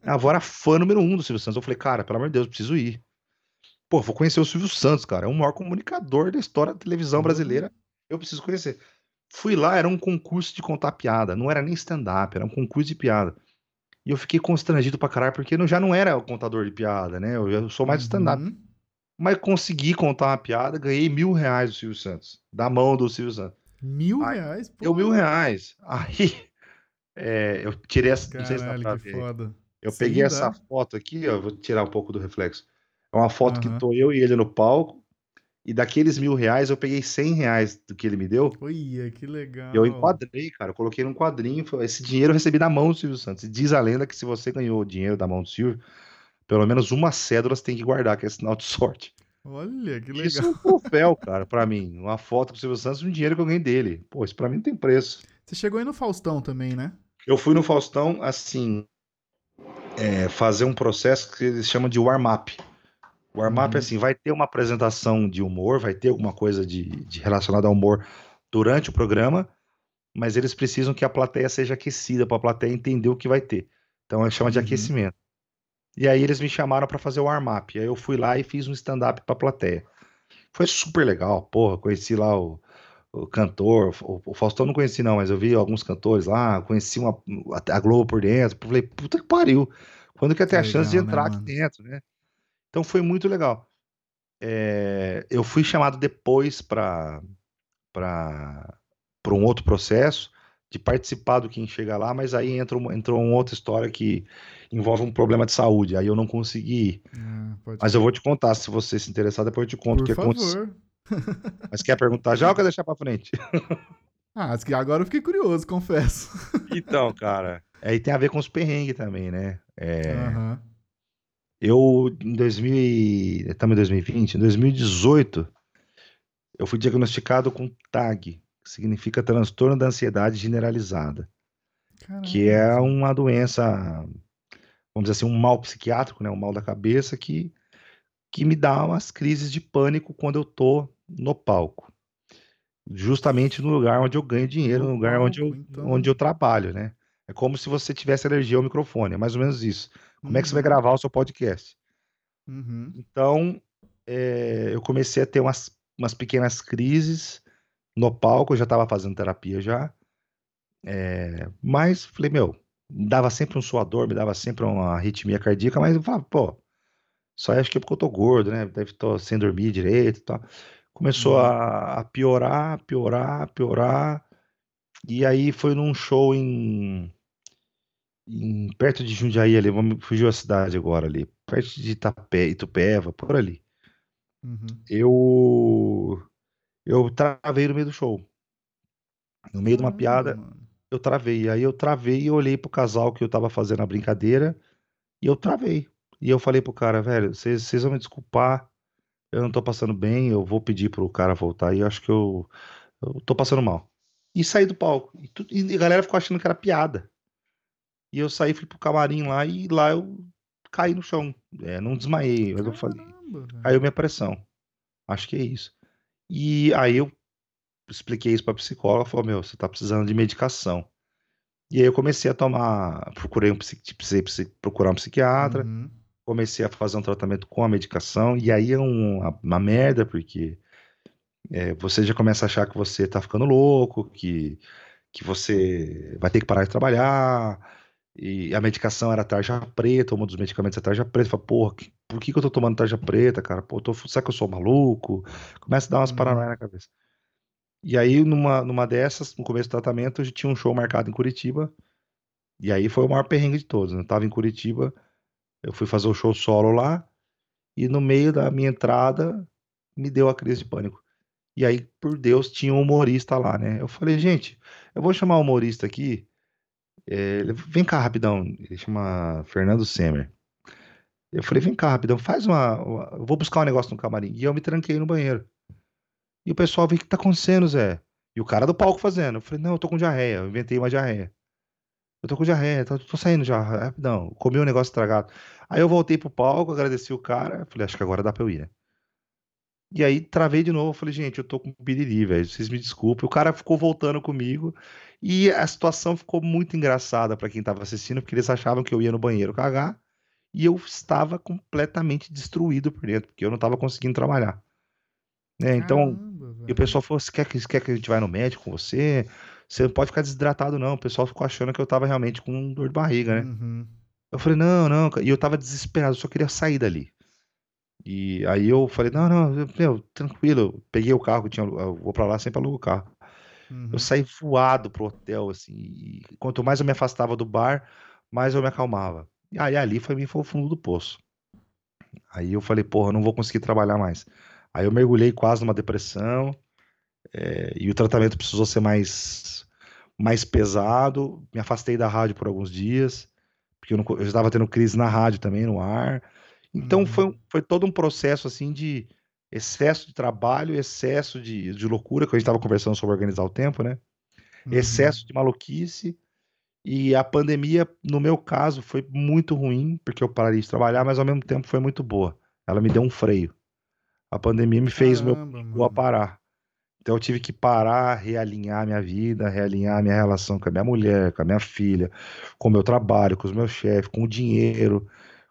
Minha avó era fã número um do Silvio Santos. Eu falei, cara, pelo amor de Deus, eu preciso ir. Pô, vou conhecer o Silvio Santos, cara. É o maior comunicador da história da televisão Uhum. brasileira. Eu preciso conhecer. Fui lá, era um concurso de contar piada. Não era nem stand-up, era um concurso de piada. E eu fiquei constrangido pra caralho, porque eu já não era o contador de piada, né? Eu, eu sou mais stand-up. Uhum. Mas consegui contar uma piada, ganhei mil reais do Silvio Santos. Da mão do Silvio Santos. Mil Ai, reais? Eu Pô, mil reais. Aí, é, eu tirei essa. Não sei se dá Caralho, que. Eu Sim, peguei essa dá. foto aqui, ó, eu vou tirar um pouco do reflexo. É uma foto que Aham. tô eu e ele no palco, e daqueles mil reais eu peguei cem reais do que ele me deu, Olha, que e eu legal. enquadrei, cara, eu coloquei num quadrinho, esse dinheiro eu recebi da mão do Silvio Santos. E diz a lenda que se você ganhou o dinheiro da mão do Silvio, pelo menos uma cédula você tem que guardar, que é sinal de sorte. Olha, que Isso é legal. um troféu, cara, pra mim. Uma foto com o Silvio Santos e um dinheiro que eu ganhei dele. Pô, isso pra mim não tem preço. Você chegou aí no Faustão também, né? Eu fui no Faustão, assim, é, fazer um processo que eles chamam de warm-up. Warm-up é Uhum. assim, vai ter uma apresentação de humor, vai ter alguma coisa de, de relacionada ao humor durante o programa, mas eles precisam que a plateia seja aquecida para a plateia entender o que vai ter. Então é chama de Uhum. aquecimento. E aí eles me chamaram para fazer o warm-up. Aí eu fui lá e fiz um stand-up para a plateia. Foi super legal, porra, conheci lá o, o cantor, o, o Faustão não conheci não, mas eu vi alguns cantores lá, conheci uma, a Globo por dentro, falei, puta que pariu, quando que eu tenho a chance de né, entrar aqui dentro, né? Então foi muito legal. É, eu fui chamado depois para para um outro processo de participar do Quem Chega Lá, mas aí entrou, uma- entrou uma outra história que envolve um problema de saúde, aí eu não consegui ir. Ah, Mas eu crer. vou te contar, se você se interessar, depois eu te conto o que aconteceu. favor. Mas quer perguntar já ou quer deixar pra frente? Ah, acho que agora eu fiquei curioso, confesso. Então, cara, aí tem a ver com os perrengues também, né? É, Aham. eu, em 2000, e- estamos em 2020, em 2018, eu fui diagnosticado com TAG, significa transtorno da ansiedade generalizada, que é uma doença, vamos dizer assim, um mal psiquiátrico, né, um mal da cabeça que, que me dá umas crises de pânico quando eu tô no palco. Justamente no lugar onde eu ganho dinheiro, no, no lugar palco, onde, eu, então... onde eu trabalho, né? É como se você tivesse alergia ao microfone, é mais ou menos isso. Como uhum. é que você vai uhum. gravar o seu podcast? Uhum. Então, é, eu comecei a ter umas, umas pequenas crises no palco, eu já estava fazendo terapia já. É, mas falei, meu, me dava sempre um suador, me dava sempre uma arritmia cardíaca, mas eu falava, pô, só acho que é porque eu tô gordo, né? Deve estar sem dormir direito e tal. Começou uhum. a, a piorar, piorar, piorar. E aí foi num show em, em perto de Jundiaí ali, fugiu a cidade agora ali, perto de Itapé, Itupeva, por ali. Uhum. Eu eu travei no meio do show. No meio de uma piada, eu travei. Aí eu travei e olhei pro casal que eu tava fazendo a brincadeira e eu travei. E eu falei pro cara, velho, vocês vão me desculpar, eu não tô passando bem, eu vou pedir pro cara voltar e eu acho que eu, eu tô passando mal. E saí do palco. E, tu, e a galera ficou achando que era piada. E eu saí, fui pro camarim lá e lá eu caí no chão. É, não desmaiei, mas eu falei. Caiu minha pressão. Acho que é isso. E aí eu expliquei isso pra psicóloga, falou, meu, você tá precisando de medicação. E aí eu comecei a tomar, procurei um precisei procurar um psiquiatra, uhum. comecei a fazer um tratamento com a medicação, e aí é uma, uma merda, porque é, você já começa a achar que você tá ficando louco, que, que você vai ter que parar de trabalhar, e a medicação era tarja preta, um dos medicamentos é tarja preta. Fala, porra, que, por que, que eu tô tomando tarja preta, cara? Pô, tô, será que eu sou maluco? Começa a dar umas uhum. paranoias na cabeça. E aí, numa, numa dessas, no começo do tratamento, eu tinha um show marcado em Curitiba. E aí foi o maior perrengue de todos. Né? Eu tava em Curitiba, eu fui fazer o show solo lá. E no meio da minha entrada, me deu a crise de pânico. E aí, por Deus, tinha um humorista lá, né? Eu falei, gente, eu vou chamar o humorista aqui é, vem cá rapidão, ele chama Fernando Semer. Eu falei, vem cá rapidão, faz uma, uma, Eu vou buscar um negócio no camarim. E eu me tranquei no banheiro. E o pessoal veio, o que tá acontecendo, Zé? E o cara do palco fazendo. Eu falei, não, eu tô com diarreia. Eu inventei uma diarreia. Eu tô com diarreia, tô, tô saindo já, rapidão. Comi um negócio estragado. Aí eu voltei pro palco, agradeci o cara. Falei, acho que agora dá pra eu ir, né? E aí travei de novo, falei, gente, eu tô com piriri, velho, vocês me desculpem. O cara ficou voltando comigo e a situação ficou muito engraçada para quem tava assistindo, porque eles achavam que eu ia no banheiro cagar e eu estava completamente destruído por dentro, porque eu não tava conseguindo trabalhar. Né? Então, Caramba, e o pessoal falou: você quer, que, quer que a gente vá no médico com você? Você não pode ficar desidratado, não. O pessoal ficou achando que eu tava realmente com dor de barriga, né? Uhum. Eu falei, não, não, e eu tava desesperado, eu só queria sair dali. E aí eu falei, não, não, meu, tranquilo. Peguei o carro, tinha, eu vou pra lá sempre alugo o carro. Uhum. Eu saí voado pro hotel, assim. E quanto mais eu me afastava do bar, mais eu me acalmava. E aí ali foi, foi o fundo do poço. Aí eu falei, porra, eu não vou conseguir trabalhar mais. Aí eu mergulhei quase numa depressão. É, e o tratamento precisou ser mais, mais pesado. Me afastei da rádio por alguns dias. Porque eu, não, eu estava tendo crise na rádio também, no ar. Então uhum. foi, foi todo um processo assim de excesso de trabalho, excesso de, de loucura, que a gente estava conversando sobre organizar o tempo, né? Uhum. Excesso de maluquice. E a pandemia, no meu caso, foi muito ruim, porque eu parei de trabalhar, mas ao mesmo tempo foi muito boa. Ela me deu um freio. A pandemia me fez Caramba, meu a parar. Então eu tive que parar, realinhar minha vida, realinhar minha relação com a minha mulher, com a minha filha, com o meu trabalho, com os meus chefes, com o dinheiro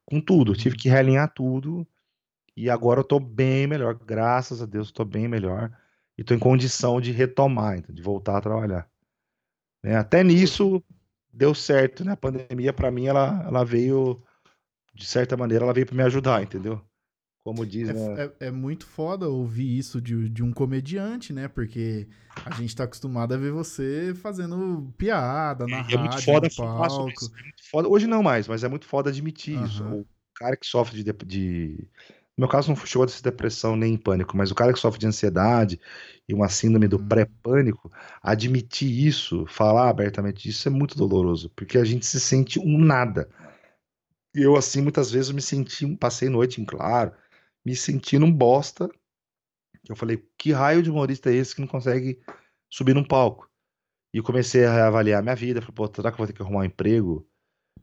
com tudo. tive uhum. que realinhar tudo. E agora eu tô bem melhor. Graças a Deus, eu tô bem melhor. E tô em condição de retomar, então, de voltar a trabalhar. Né? Até nisso deu certo, né? A pandemia, para mim, ela, ela veio, de certa maneira, ela veio para me ajudar, entendeu? Como diz, é, né? é, é, muito foda ouvir isso de, de um comediante, né? Porque a gente tá acostumado a ver você fazendo piada na é, rádio, é muito foda no palco. Isso, é muito foda. Hoje não mais, mas é muito foda admitir uhum. isso. O cara que sofre de, de... No meu caso, não chegou a ser depressão nem pânico, mas o cara que sofre de ansiedade e uma síndrome do uhum. pré-pânico, admitir isso, falar abertamente isso é muito doloroso, porque a gente se sente um nada. E eu, assim, muitas vezes me senti, passei noite em claro, me sentindo um bosta. Eu falei, que raio de humorista é esse que não consegue subir num palco. E comecei a avaliar minha vida. Falei, pô, será que eu vou ter que arrumar um emprego?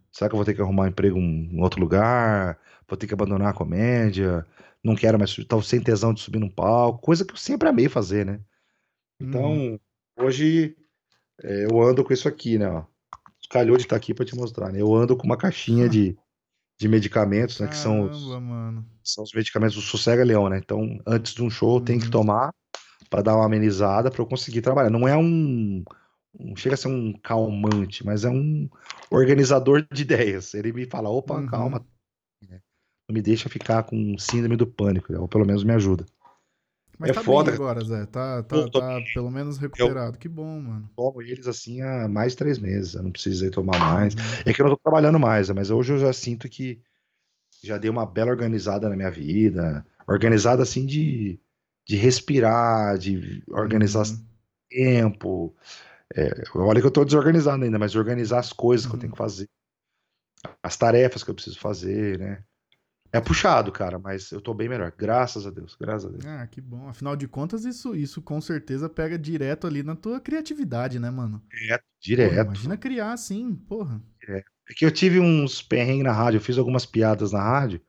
Será que eu vou ter que arrumar um emprego em outro lugar? Vou ter que abandonar a comédia? Não quero mais, estou sem tesão de subir num palco. Coisa que eu sempre amei fazer, né? Então, hum. hoje é, eu ando com isso aqui, né? Ó. Calhou de estar tá aqui para te mostrar, né? Eu ando com uma caixinha de, de medicamentos, né? que são os, são os medicamentos do Sossega Leão, né? Então, antes de um show, uhum. tem que uhum. tomar para dar uma amenizada para eu conseguir trabalhar. Não é um, um, chega a ser um calmante, mas é um organizador de ideias. Ele me fala, opa, uhum. calma, né? não me deixa ficar com síndrome do pânico, ou pelo menos me ajuda. Mas é tá foda. bem agora, Zé. Tá, tá, tá pelo menos recuperado. Eu que bom, mano. Tomo eles assim há mais de três meses. Eu não precisei tomar mais. Uhum. É que eu não tô trabalhando mais, mas hoje eu já sinto que já dei uma bela organizada na minha vida. Organizada assim de, de respirar, de organizar uhum. tempo. É, olha que eu tô desorganizado ainda, mas organizar as coisas uhum. que eu tenho uhum. que fazer. As tarefas que eu preciso fazer, né? É puxado, cara, mas eu tô bem melhor. Graças a Deus, graças a Deus. Ah, que bom. Afinal de contas, isso, isso com certeza pega direto ali na tua criatividade, né, mano? Direto, direto. Pô, imagina criar assim, porra. É. é que eu tive uns perrengues na rádio, eu fiz algumas piadas na rádio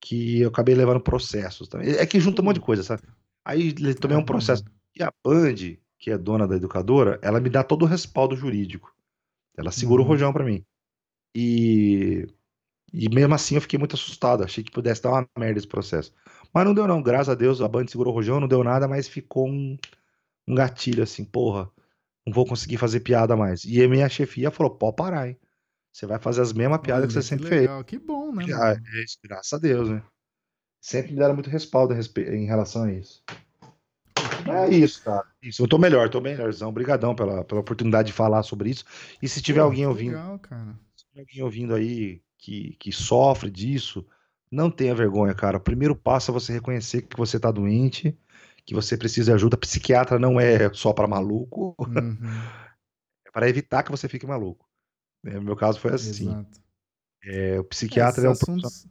que eu acabei levando processos também. É que junta um monte de coisa, sabe? Aí tomei um processo. E a Band, que é dona da educadora, ela me dá todo o respaldo jurídico. Ela segura uhum. o rojão para mim. E e mesmo assim eu fiquei muito assustado, achei que pudesse dar uma merda esse processo. Mas não deu não, graças a Deus a Band segurou o rojão, não deu nada, mas ficou um, um gatilho assim, porra, não vou conseguir fazer piada mais. E a minha chefia falou, pode parar, hein? Você vai fazer as mesmas piadas Olha, que você que sempre legal. fez. Que bom, né? Ah, é, graças a Deus, né? Sempre me deram muito respaldo em relação a isso. É isso, cara. Isso. Eu tô melhor, tô melhorzão. Obrigadão pela, pela oportunidade de falar sobre isso. E se tiver Pô, alguém ouvindo. Legal, cara. Se tiver alguém ouvindo aí que, que sofre disso, não tenha vergonha, cara. O primeiro passo é você reconhecer que você tá doente, que você precisa de ajuda. Psiquiatra não é só para maluco, uhum. é para evitar que você fique maluco. É, no meu caso foi assim. É, o psiquiatra é, um assuntos,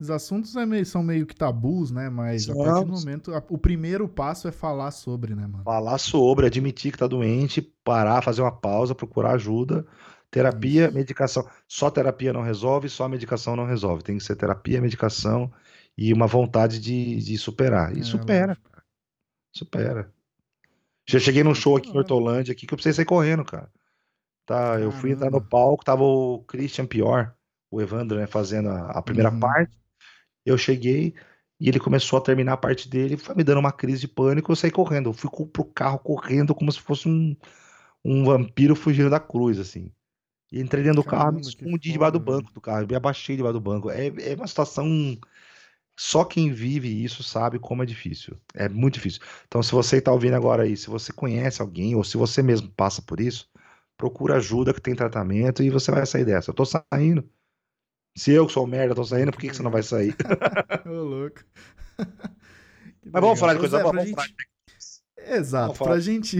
Os assuntos é meio, são meio que tabus, né? Mas são, a partir do momento. A, o primeiro passo é falar sobre, né, mano? Falar sobre, admitir que tá doente, parar, fazer uma pausa, procurar ajuda. Terapia, medicação. Só terapia não resolve, só medicação não resolve. Tem que ser terapia, medicação e uma vontade de, de superar. E é, supera. Cara. Supera. Já cheguei num show aqui em Hortolândia aqui que eu precisei sair correndo, cara. Tá, eu fui entrar no palco, tava o Christian Pior, o Evandro, né, fazendo a, a primeira uhum. parte. Eu cheguei e ele começou a terminar a parte dele, foi me dando uma crise de pânico, eu saí correndo. Eu fui pro carro correndo como se fosse um, um vampiro fugindo da cruz, assim. E entrei dentro do carro, me escondi debaixo do banco do carro, me abaixei debaixo do banco. É, é uma situação. Só quem vive isso sabe como é difícil. É muito difícil. Então, se você está ouvindo agora aí, se você conhece alguém, ou se você mesmo passa por isso, procura ajuda que tem tratamento e você vai sair dessa. Eu tô saindo. Se eu que sou merda tô saindo, por que, que você não vai sair? Ô, louco. Mas vamos falar de coisa boa. Gente... Exato. Pra gente.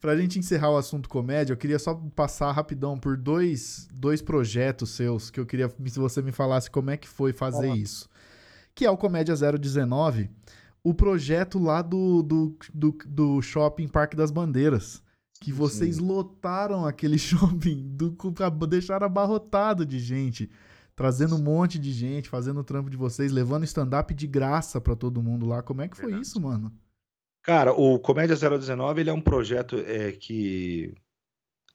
Pra gente encerrar o assunto comédia, eu queria só passar rapidão por dois, dois projetos seus que eu queria se você me falasse como é que foi fazer Olá. isso. Que é o Comédia 019, o projeto lá do, do, do, do shopping Parque das Bandeiras. Que vocês Sim. lotaram aquele shopping, do, deixaram abarrotado de gente, trazendo um monte de gente, fazendo o trampo de vocês, levando stand-up de graça para todo mundo lá. Como é que foi Verdade. isso, mano? Cara, o Comédia 019 ele é um projeto é, que,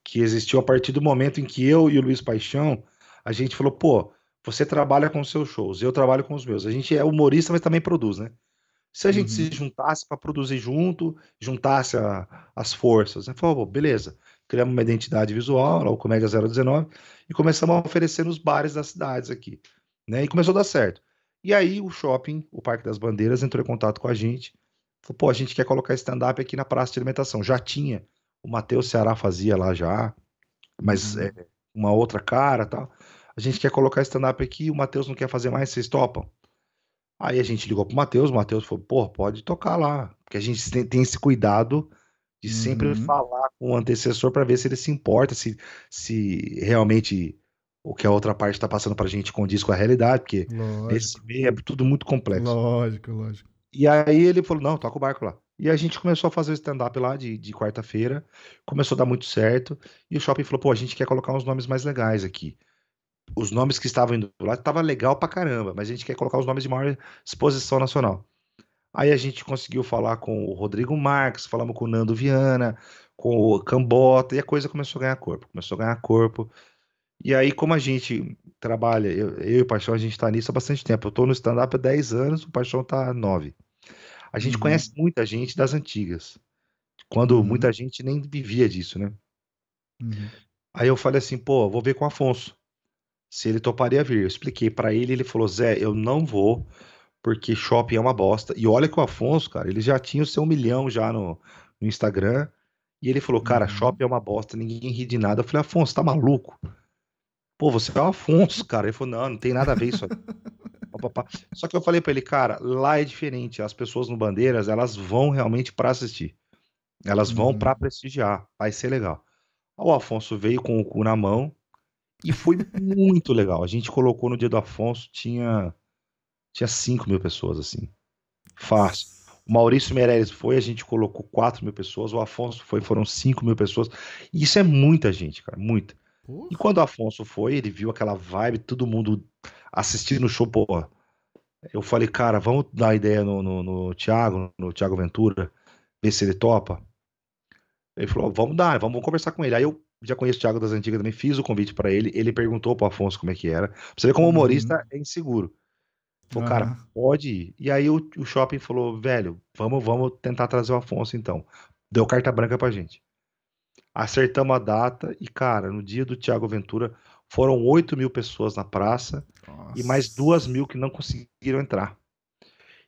que existiu a partir do momento em que eu e o Luiz Paixão, a gente falou, pô, você trabalha com os seus shows, eu trabalho com os meus. A gente é humorista, mas também produz, né? Se a gente uhum. se juntasse para produzir junto, juntasse a, as forças, né? Falou, beleza, criamos uma identidade visual, lá, o Comédia 019, e começamos a oferecer nos bares das cidades aqui, né? E começou a dar certo. E aí o shopping, o Parque das Bandeiras, entrou em contato com a gente Falou, pô, a gente quer colocar stand-up aqui na praça de alimentação. Já tinha. O Matheus Ceará fazia lá já, mas uhum. é, uma outra cara tal. A gente quer colocar stand-up aqui, o Matheus não quer fazer mais, vocês topam? Aí a gente ligou pro Matheus, o Matheus falou, pô, pode tocar lá. Porque a gente tem, tem esse cuidado de sempre uhum. falar com o antecessor para ver se ele se importa, se, se realmente o que a outra parte está passando pra gente condiz com a realidade, porque lógico. esse meio é tudo muito complexo. Lógico, lógico. E aí ele falou: não, toca o barco lá. E a gente começou a fazer o stand-up lá de, de quarta-feira, começou a dar muito certo, e o shopping falou, pô, a gente quer colocar uns nomes mais legais aqui. Os nomes que estavam indo lá tava legal pra caramba, mas a gente quer colocar os nomes de maior exposição nacional. Aí a gente conseguiu falar com o Rodrigo Marques, falamos com o Nando Viana, com o Cambota, e a coisa começou a ganhar corpo, começou a ganhar corpo. E aí, como a gente trabalha, eu, eu e o Paixão, a gente tá nisso há bastante tempo. Eu tô no stand-up há 10 anos, o Paixão tá há 9. A gente uhum. conhece muita gente das antigas, quando uhum. muita gente nem vivia disso, né? Uhum. Aí eu falei assim, pô, vou ver com o Afonso, se ele toparia vir. Eu expliquei para ele, ele falou, Zé, eu não vou, porque shopping é uma bosta. E olha que o Afonso, cara, ele já tinha o seu milhão já no, no Instagram, e ele falou, cara, uhum. shopping é uma bosta, ninguém ri de nada. Eu falei, Afonso, tá maluco? Pô, você é o Afonso, cara. Ele falou, não, não tem nada a ver isso. Só que eu falei para ele, cara, lá é diferente. As pessoas no Bandeiras, elas vão realmente para assistir. Elas vão uhum. para prestigiar. Vai ser legal. O Afonso veio com o cu na mão e foi muito legal. A gente colocou no dia do Afonso, tinha tinha 5 mil pessoas, assim. Fácil. O Maurício Meirelles foi, a gente colocou 4 mil pessoas. O Afonso foi, foram 5 mil pessoas. E isso é muita gente, cara, muita. E quando o Afonso foi, ele viu aquela vibe, todo mundo assistindo o show, pô. Eu falei, cara, vamos dar ideia no, no, no Thiago, no Thiago Ventura, ver se ele topa. Ele falou, vamos dar, vamos conversar com ele. Aí eu já conheço o Thiago das Antigas também, fiz o convite para ele, ele perguntou pro Afonso como é que era. Pra você ver como uhum. humorista é inseguro. Falou, uhum. cara, pode ir. E aí o, o shopping falou, velho, vamos, vamos tentar trazer o Afonso então. Deu carta branca pra gente. Acertamos a data e, cara, no dia do Tiago Ventura foram 8 mil pessoas na praça Nossa. e mais 2 mil que não conseguiram entrar.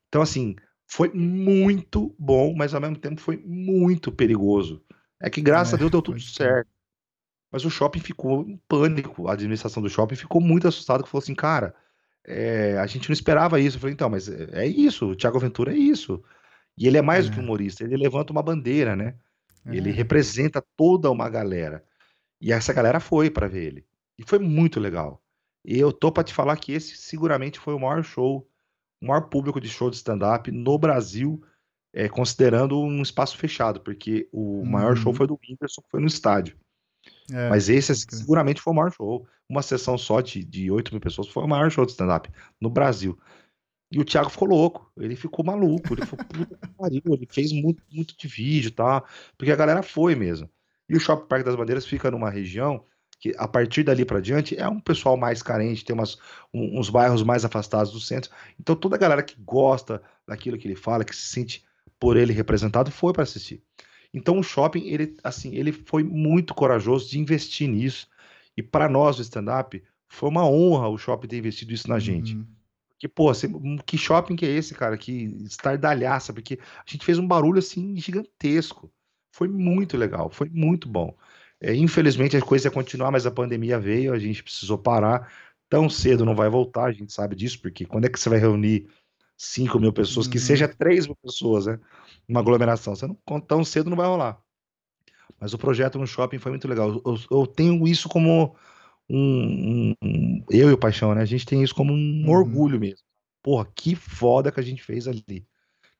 Então, assim, foi muito bom, mas ao mesmo tempo foi muito perigoso. É que, graças é, a Deus, deu tudo certo. Mas o shopping ficou em pânico. A administração do shopping ficou muito assustada, que falou assim, cara, é, a gente não esperava isso. Eu falei, então, mas é, é isso, o Thiago Ventura é isso. E ele é mais é. do que humorista, ele levanta uma bandeira, né? Ele uhum. representa toda uma galera. E essa galera foi para ver ele. E foi muito legal. E eu tô para te falar que esse seguramente foi o maior show, o maior público de show de stand-up no Brasil, é, considerando um espaço fechado, porque o uhum. maior show uhum. foi do Whindersson, que foi no estádio. É, Mas esse seguramente foi o maior show. Uma sessão só de, de 8 mil pessoas foi o maior show de stand-up no Brasil. E o Thiago ficou louco, ele ficou maluco, ele ficou pariu, ele fez muito, muito de vídeo, tá? Porque a galera foi mesmo. E o Shopping Parque das Bandeiras fica numa região que a partir dali para diante é um pessoal mais carente, tem umas, um, uns bairros mais afastados do centro. Então toda a galera que gosta daquilo que ele fala, que se sente por ele representado, foi para assistir. Então o shopping, ele assim, ele foi muito corajoso de investir nisso. E para nós do stand-up, foi uma honra o shopping ter investido isso na gente. Uhum. Que, pô, que shopping que é esse, cara? Que estardalhaça, porque a gente fez um barulho assim gigantesco. Foi muito legal, foi muito bom. É, infelizmente a coisa ia continuar, mas a pandemia veio, a gente precisou parar. Tão cedo não vai voltar, a gente sabe disso, porque quando é que você vai reunir 5 mil pessoas, uhum. que seja 3 mil pessoas, né? Uma aglomeração. Você não, tão cedo não vai rolar. Mas o projeto no shopping foi muito legal. Eu, eu tenho isso como um, um, eu e o Paixão, né? A gente tem isso como um uhum. orgulho mesmo. Porra, que foda que a gente fez ali.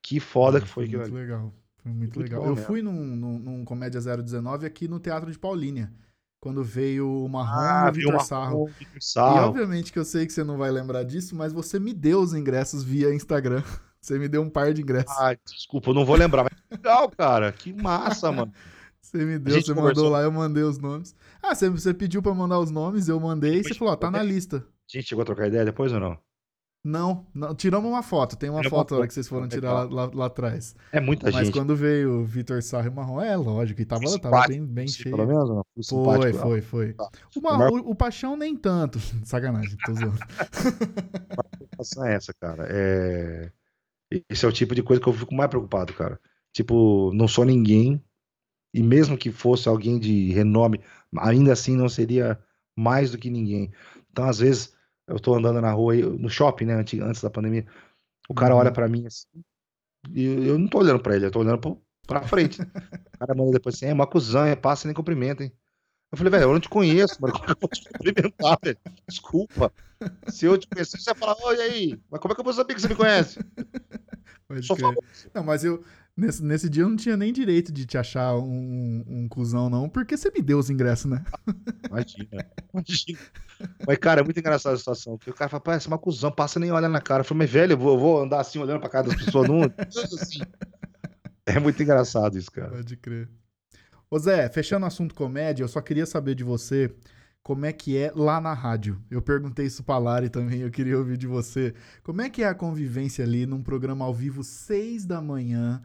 Que foda que foi, foi muito legal. Foi muito, muito legal. Eu mesmo. fui num, num, num, Comédia 019 aqui no Teatro de Paulínia. Quando veio o Marrom ah, e o Vitor Sarro. Sarro. E obviamente que eu sei que você não vai lembrar disso, mas você me deu os ingressos via Instagram. Você me deu um par de ingressos. Ah, desculpa, eu não vou lembrar. Mas legal, cara. Que massa, mano. Você me deu, você conversou. mandou lá, eu mandei os nomes. Ah, você, você pediu pra mandar os nomes, eu mandei e você falou, ó, tá na lista. A gente chegou a trocar ideia depois ou não? Não, não tiramos uma foto. Tem uma Tirou foto lá que vocês foram tirar lá, lá, lá, atrás. É muita Mas gente. Mas quando veio o Vitor Sarro e Marrom, é lógico, e tava, tava bem, bem cheio. Pelo menos, não? Foi, foi, foi. Tá. O, o, o, Paixão nem tanto. Sacanagem, tô zoando. A é essa, cara. É... Esse é o tipo de coisa que eu fico mais preocupado, cara. Tipo, não sou ninguém, e mesmo que fosse alguém de renome, ainda assim não seria mais do que ninguém. Então, às vezes, eu tô andando na rua, no shopping, né, antes da pandemia, o cara uhum. olha para mim assim, e eu não tô olhando para ele, eu tô olhando pra frente. o cara manda depois assim, é uma é passa nem cumprimenta, hein. Eu falei, velho, eu não te conheço, mas como é que eu vou te cumprimentar, velho? Desculpa. Se eu te conhecer, você vai falar, oi, aí, mas como é que eu vou saber que você me conhece? Pode Não, mas eu, Nesse, nesse dia eu não tinha nem direito de te achar um, um cuzão, não, porque você me deu os ingressos, né? Imagina, imagina. Mas, cara, é muito engraçada a situação. Porque o cara fala, parece uma cuzão, passa nem olha na cara. Eu falei, mas velho, eu vou, eu vou andar assim olhando pra cara das pessoas, não. assim. É muito engraçado isso, cara. Pode crer. Ô Zé, fechando o assunto comédia, eu só queria saber de você como é que é lá na rádio. Eu perguntei isso pra Lari também, eu queria ouvir de você. Como é que é a convivência ali num programa ao vivo, seis da manhã,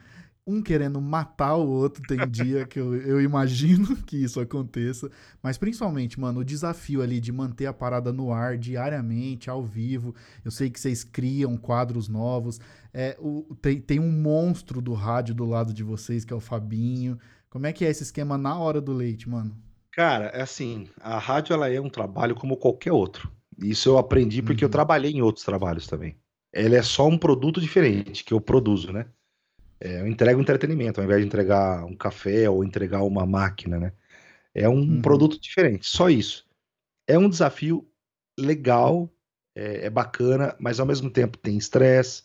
um querendo matar o outro, tem dia que eu, eu imagino que isso aconteça, mas principalmente, mano, o desafio ali de manter a parada no ar diariamente, ao vivo. Eu sei que vocês criam quadros novos, é, o, tem, tem um monstro do rádio do lado de vocês, que é o Fabinho. Como é que é esse esquema na hora do leite, mano? Cara, é assim, a rádio ela é um trabalho como qualquer outro. Isso eu aprendi porque eu Uhum. trabalhei em outros trabalhos também. Ela é só um produto diferente que eu produzo, né? É, eu entrego entretenimento, ao invés de entregar um café ou entregar uma máquina, né? É um Uhum. produto diferente, só isso. É um desafio legal, é, é bacana, mas ao mesmo tempo tem estresse,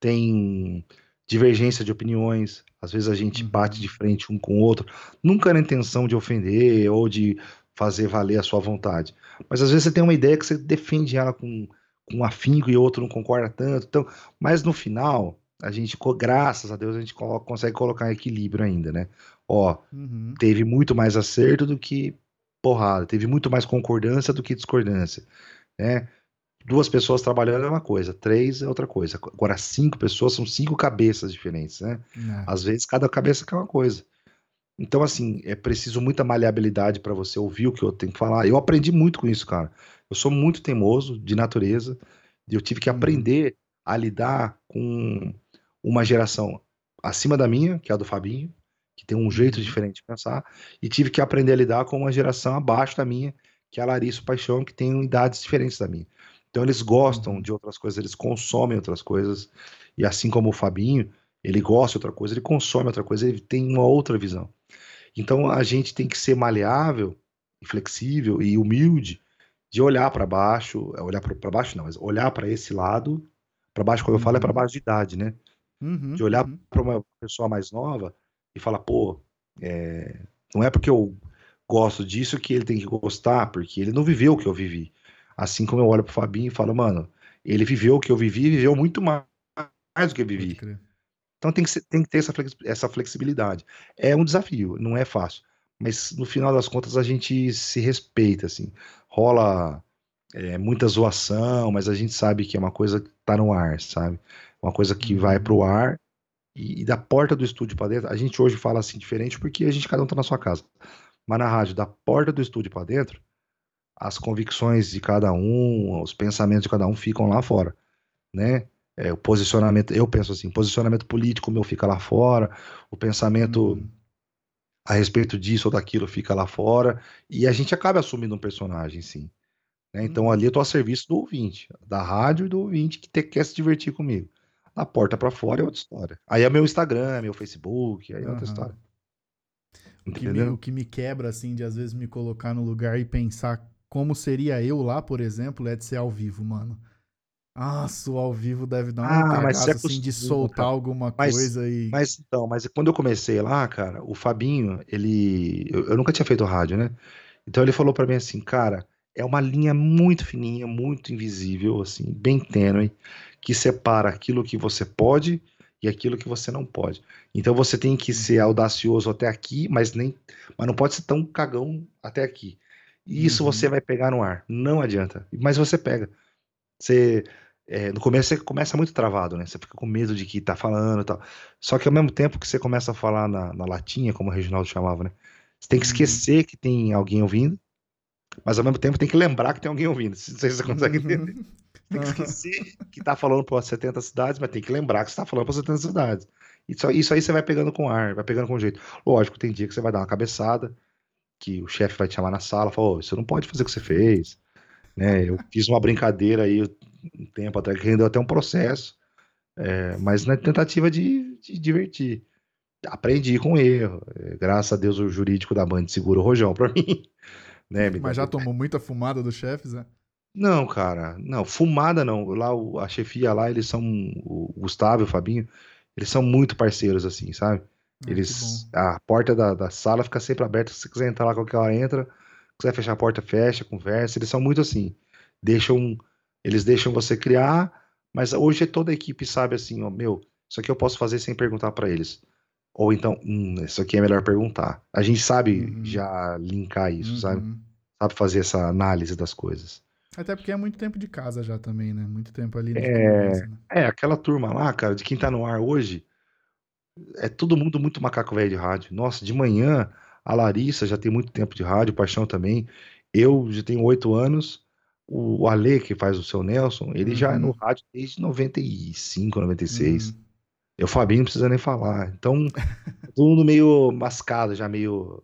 tem divergência de opiniões. Às vezes a gente Uhum. bate de frente um com o outro, nunca na intenção de ofender ou de fazer valer a sua vontade. Mas às vezes você tem uma ideia que você defende ela com, com afinco e o outro não concorda tanto. Então, mas no final, a gente, graças a Deus, a gente coloca- consegue colocar em equilíbrio ainda, né? Ó, Uhum. teve muito mais acerto do que porrada, teve muito mais concordância do que discordância, né? Duas pessoas trabalhando é uma coisa, três é outra coisa. Agora, cinco pessoas são cinco cabeças diferentes, né? É. Às vezes cada cabeça quer uma coisa. Então, assim, é preciso muita maleabilidade para você ouvir o que eu tenho que falar. Eu aprendi muito com isso, cara. Eu sou muito teimoso de natureza e eu tive que Uhum. aprender a lidar com uma geração acima da minha, que é a do Fabinho, que tem um jeito Uhum. diferente de pensar, e tive que aprender a lidar com uma geração abaixo da minha, que é a Larissa e o Paixão, que tem idades diferentes da minha. Então eles gostam Uhum. de outras coisas, eles consomem outras coisas, e assim como o Fabinho, ele gosta de outra coisa, ele consome outra coisa, ele tem uma outra visão. Então a gente tem que ser maleável, flexível e humilde de olhar para baixo, é, olhar para baixo não, mas olhar para esse lado, para baixo quando eu falo é para Uhum. baixo de idade, né? Uhum. De olhar Uhum. para uma pessoa mais nova e falar, pô, é, não é porque eu gosto disso que ele tem que gostar, porque ele não viveu o que eu vivi. Assim como eu olho pro Fabinho e falo, mano, ele viveu o que eu vivi e viveu muito mais do que eu vivi. Então tem que, ser- tem que ter essa, flex- essa flexibilidade. É um desafio, não é fácil. Mas no final das contas a gente se respeita, assim. Rola é, muita zoação, mas a gente sabe que é uma coisa que tá no ar, sabe? Uma coisa que vai Uhum. pro ar e, e da porta do estúdio para dentro. A gente hoje fala assim diferente porque a gente cada um tá na sua casa. Mas na rádio, da porta do estúdio para dentro, as convicções de cada um, os pensamentos de cada um ficam lá fora, né? É, o posicionamento, eu penso assim, posicionamento político meu fica lá fora, o pensamento Uhum. a respeito disso ou daquilo fica lá fora, e a gente acaba assumindo um personagem, sim. né? Então Uhum. ali eu tô a serviço do ouvinte, da rádio e do ouvinte que te- quer se divertir comigo. Da porta para fora é outra história. Aí é meu Instagram, meu Facebook, aí é outra Aham. história. O que, me, o que me quebra, assim, de às vezes me colocar no lugar e pensar como seria eu lá, por exemplo, é de ser ao vivo, mano. Nossa, o ao vivo deve dar um Ah, mas cagaço, você assim, de soltar cara. alguma Mas- coisa e... Mas então, mas quando eu comecei lá, cara, o Fabinho, ele. Eu, eu nunca tinha feito rádio, né? Então ele falou pra mim assim, cara, é uma linha muito fininha, muito invisível, assim, bem tênue, que separa aquilo que você pode e aquilo que você não pode. Então você tem que ser audacioso até aqui, mas nem, mas não pode ser tão cagão até aqui. E isso Uhum. você vai pegar no ar, não adianta. Mas você pega. Você é, no começo você começa muito travado, né? Você fica com medo de que tá falando e tal. Só que ao mesmo tempo que você começa a falar na, na latinha, como o Reginaldo chamava, né? Você tem que Uhum. esquecer que tem alguém ouvindo, mas ao mesmo tempo tem que lembrar que tem alguém ouvindo. Não sei se você consegue entender. Tem que esquecer que tá falando para 70 cidades, mas tem que lembrar que você tá falando para 70 cidades. Isso, isso aí você vai pegando com ar, vai pegando com jeito. Lógico, tem dia que você vai dar uma cabeçada, que o chefe vai te chamar na sala, fala, "Ô, você não pode fazer o que você fez. Né? Eu fiz uma brincadeira aí um tempo atrás que rendeu até um processo, é, mas na tentativa de, de divertir. Aprendi com erro. É, graças a Deus o jurídico da Band segura o rojão pra mim. Né, Mas já tomou muita fumada dos chefes, né? Não, cara, não, fumada não. Lá o- a chefia lá, eles são o Gustavo e o Fabinho, Eles são muito parceiros, assim, sabe? Ah, Eles. A porta da, da sala fica sempre aberta. Se você quiser entrar lá qualquer hora, entra. Se quiser fechar a porta, fecha, conversa. Eles são muito assim. Deixam. Eles deixam você criar, mas hoje toda a equipe sabe assim, ó, meu, isso aqui eu posso fazer sem perguntar pra eles. Ou então, hum, isso aqui é melhor perguntar. A gente sabe Uhum. já linkar isso, sabe? Uhum. Sabe fazer essa análise das coisas. Até porque é muito tempo de casa já também, né? Muito tempo ali de É, conversa, né? é, aquela turma lá, cara, de quem tá no ar hoje, é todo mundo muito macaco velho de rádio. Nossa, de manhã, a Larissa já tem muito tempo de rádio, Paixão também. Eu já tenho oito anos. O Ale, que faz o seu Nelson, ele já é no Uhum. rádio desde 95, 96. Uhum. E o Fabinho não precisa nem falar. Então, todo mundo meio mascado, já meio,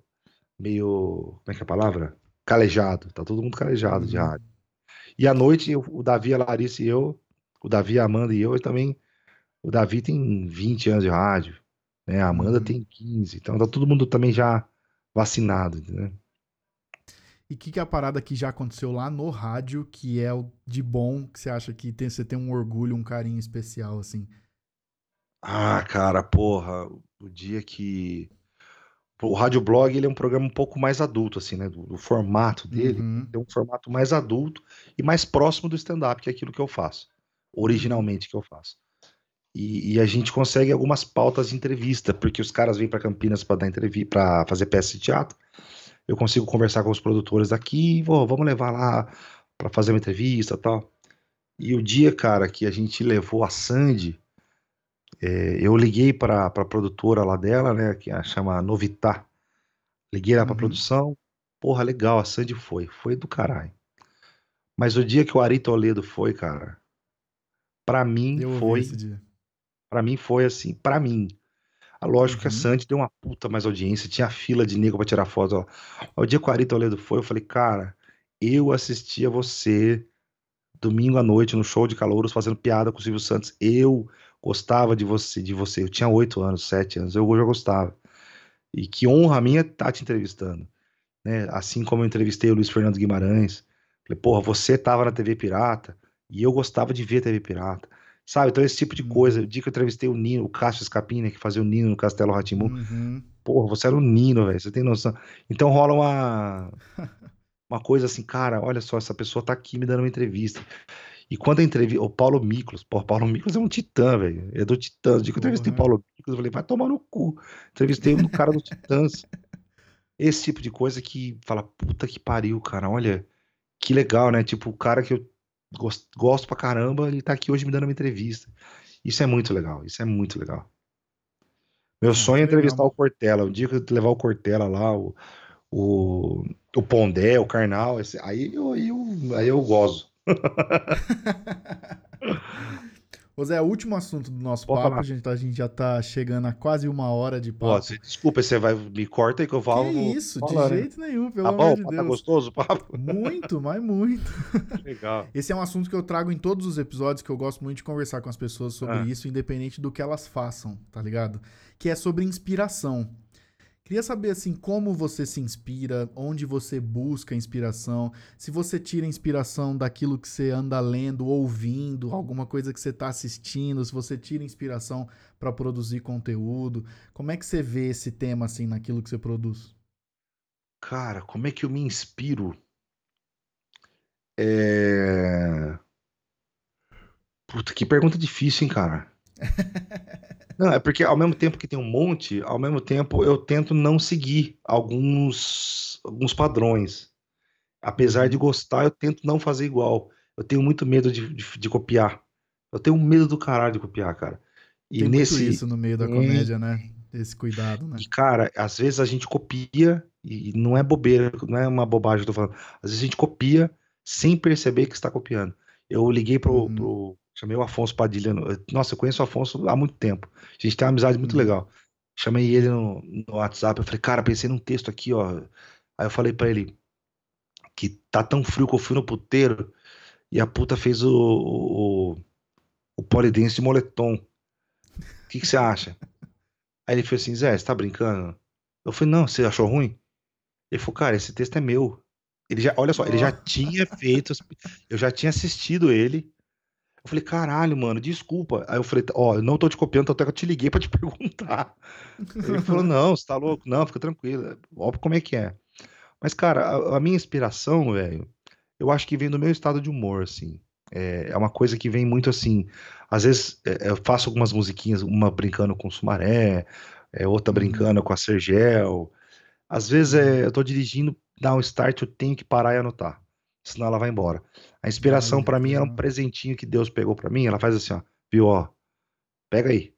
meio, como é que é a palavra? Calejado. Tá todo mundo calejado de Uhum. rádio. E à noite, eu- o Davi, a Larissa e eu, o Davi, a Amanda e eu, e também, o Davi tem 20 anos de rádio, né? A Amanda Uhum. tem 15. Então tá todo mundo também já vacinado, entendeu? E o que, que é a parada que já aconteceu lá no rádio, que é o de bom, que você acha que tem, você tem um orgulho, um carinho especial, assim? Ah, cara, porra, o dia que... O Rádio Blog, ele é um programa um pouco mais adulto, assim, né? Do, do formato dele. Uhum. Tem um formato mais adulto e mais próximo do stand-up, que é aquilo que eu faço. Originalmente que eu faço. E, e a gente consegue algumas pautas de entrevista, porque os caras vêm para Campinas para dar entrevista, para fazer peça de teatro. Eu consigo conversar com os produtores daqui, vou, vamos levar lá para fazer uma entrevista, e tal. E o dia, cara, que a gente levou a Sandy, é, eu liguei para a produtora lá dela, né, que a chama Novitá. Liguei lá para Uhum. produção. Porra, legal, a Sandy foi, foi do caralho. Mas o dia que o Ari Toledo foi, cara, pra mim Eu foi, para mim foi assim, pra mim. Ah, Lógico que a Uhum. Sandy deu uma puta mais audiência, tinha fila de nego pra tirar foto. Ó. O dia que o Ari Toledo foi, eu falei, cara, eu assistia você domingo à noite no show de calouros fazendo piada com o Silvio Santos. Eu gostava de você, de você. Eu tinha oito anos, sete anos, eu já gostava. E que honra minha estar te entrevistando, né? Assim como eu entrevistei o Luiz Fernando Guimarães. Falei, porra, você tava na TV Pirata e eu gostava de ver TV Pirata. Sabe? Então esse tipo de coisa. Uhum. O dia que eu entrevistei o Nino, o Cássio Escapina, que fazia o Nino no Castelo rá Uhum. Porra, você era o Nino, velho. Você tem noção. Então rola uma uma coisa assim, cara, olha só, essa pessoa tá aqui me dando uma entrevista. E quando a entrevista, o Paulo Miklos, pô, o Paulo Miklos é um titã, velho. É do Titãs. O dia que eu entrevistei Porra. Paulo Miklos, eu falei, vai tomar no cu. Entrevistei um cara do Titãs. Esse tipo de coisa que fala, puta que pariu, cara, olha, que legal, né? Tipo, o cara que eu gos- gosto pra caramba, ele tá aqui hoje me dando uma entrevista. Isso é muito legal, isso é muito legal. Meu Ah, sonho é entrevistar o Cortella. O dia que eu levar o Cortella lá, o, o, o Pondé, o Karnal, esse- aí, eu, eu, aí eu gozo. Ô Zé, o último assunto do nosso Pode papo, falar. a gente, tá- a gente já tá chegando a quase uma hora de papo. desculpa, você vai me corta aí que eu falo. Que isso, falar, de né? jeito nenhum, pelo Tá bom, amor de tá Deus. gostoso o papo? Muito, mas muito. Legal. Esse é um assunto que eu trago em todos os episódios, que eu gosto muito de conversar com as pessoas sobre Ah. isso, independente do que elas façam, tá ligado? Que é sobre inspiração. Queria saber, assim, como você se inspira, onde você busca inspiração, se você tira inspiração daquilo que você anda lendo, ouvindo, alguma coisa que você tá assistindo, se você tira inspiração pra produzir conteúdo. Como é que você vê esse tema, assim, naquilo que você produz? Cara, como é que eu me inspiro? É... Puta, que pergunta difícil, hein, cara? Não, é porque ao mesmo tempo que tem um monte, ao mesmo tempo eu tento não seguir alguns, alguns padrões. Apesar de gostar, eu tento não fazer igual. Eu tenho muito medo de, de, de copiar. Eu tenho medo do caralho de copiar, cara. E Tem nesse. muito isso no meio da Tem. comédia, né? Esse cuidado, né? E, cara, às vezes a gente copia, e não é bobeira, não é uma bobagem que eu tô falando. Às vezes a gente copia sem perceber que está copiando. Eu liguei pro, Uhum. pro- Chamei o Afonso Padilha. no- Nossa, eu conheço o Afonso há muito tempo. A gente tem uma amizade muito Uhum. legal. Chamei ele no, no WhatsApp. Eu falei, cara, pensei num texto aqui, ó. Aí eu falei pra ele que tá tão frio que eu fui no puteiro e a puta fez o, o, o polidense de moletom. O que que você acha? Aí ele falou assim, Zé, você tá brincando? Eu falei, não, você achou ruim? Ele falou, cara, esse texto é meu. Ele já, olha só, ele já tinha feito, eu já tinha assistido ele, Eu falei, caralho, mano, desculpa. Aí eu falei, ó, eu não tô te copiando, até que eu te liguei pra te perguntar. Ele falou, não, você tá louco? Não, fica tranquilo. Óbvio como é que é. Mas, cara, a, a minha inspiração, velho, eu acho que vem do meu estado de humor, assim. É, é uma coisa que vem muito assim. Às vezes é, eu faço algumas musiquinhas, uma brincando com o Sumaré, é, outra uhum. brincando com a Sergel. Às vezes é, eu tô dirigindo, dá um start, eu tenho que parar e anotar. Senão ela vai embora. A inspiração para mim é um presentinho que Deus pegou para mim. Ela faz assim, ó, viu, ó, pega aí.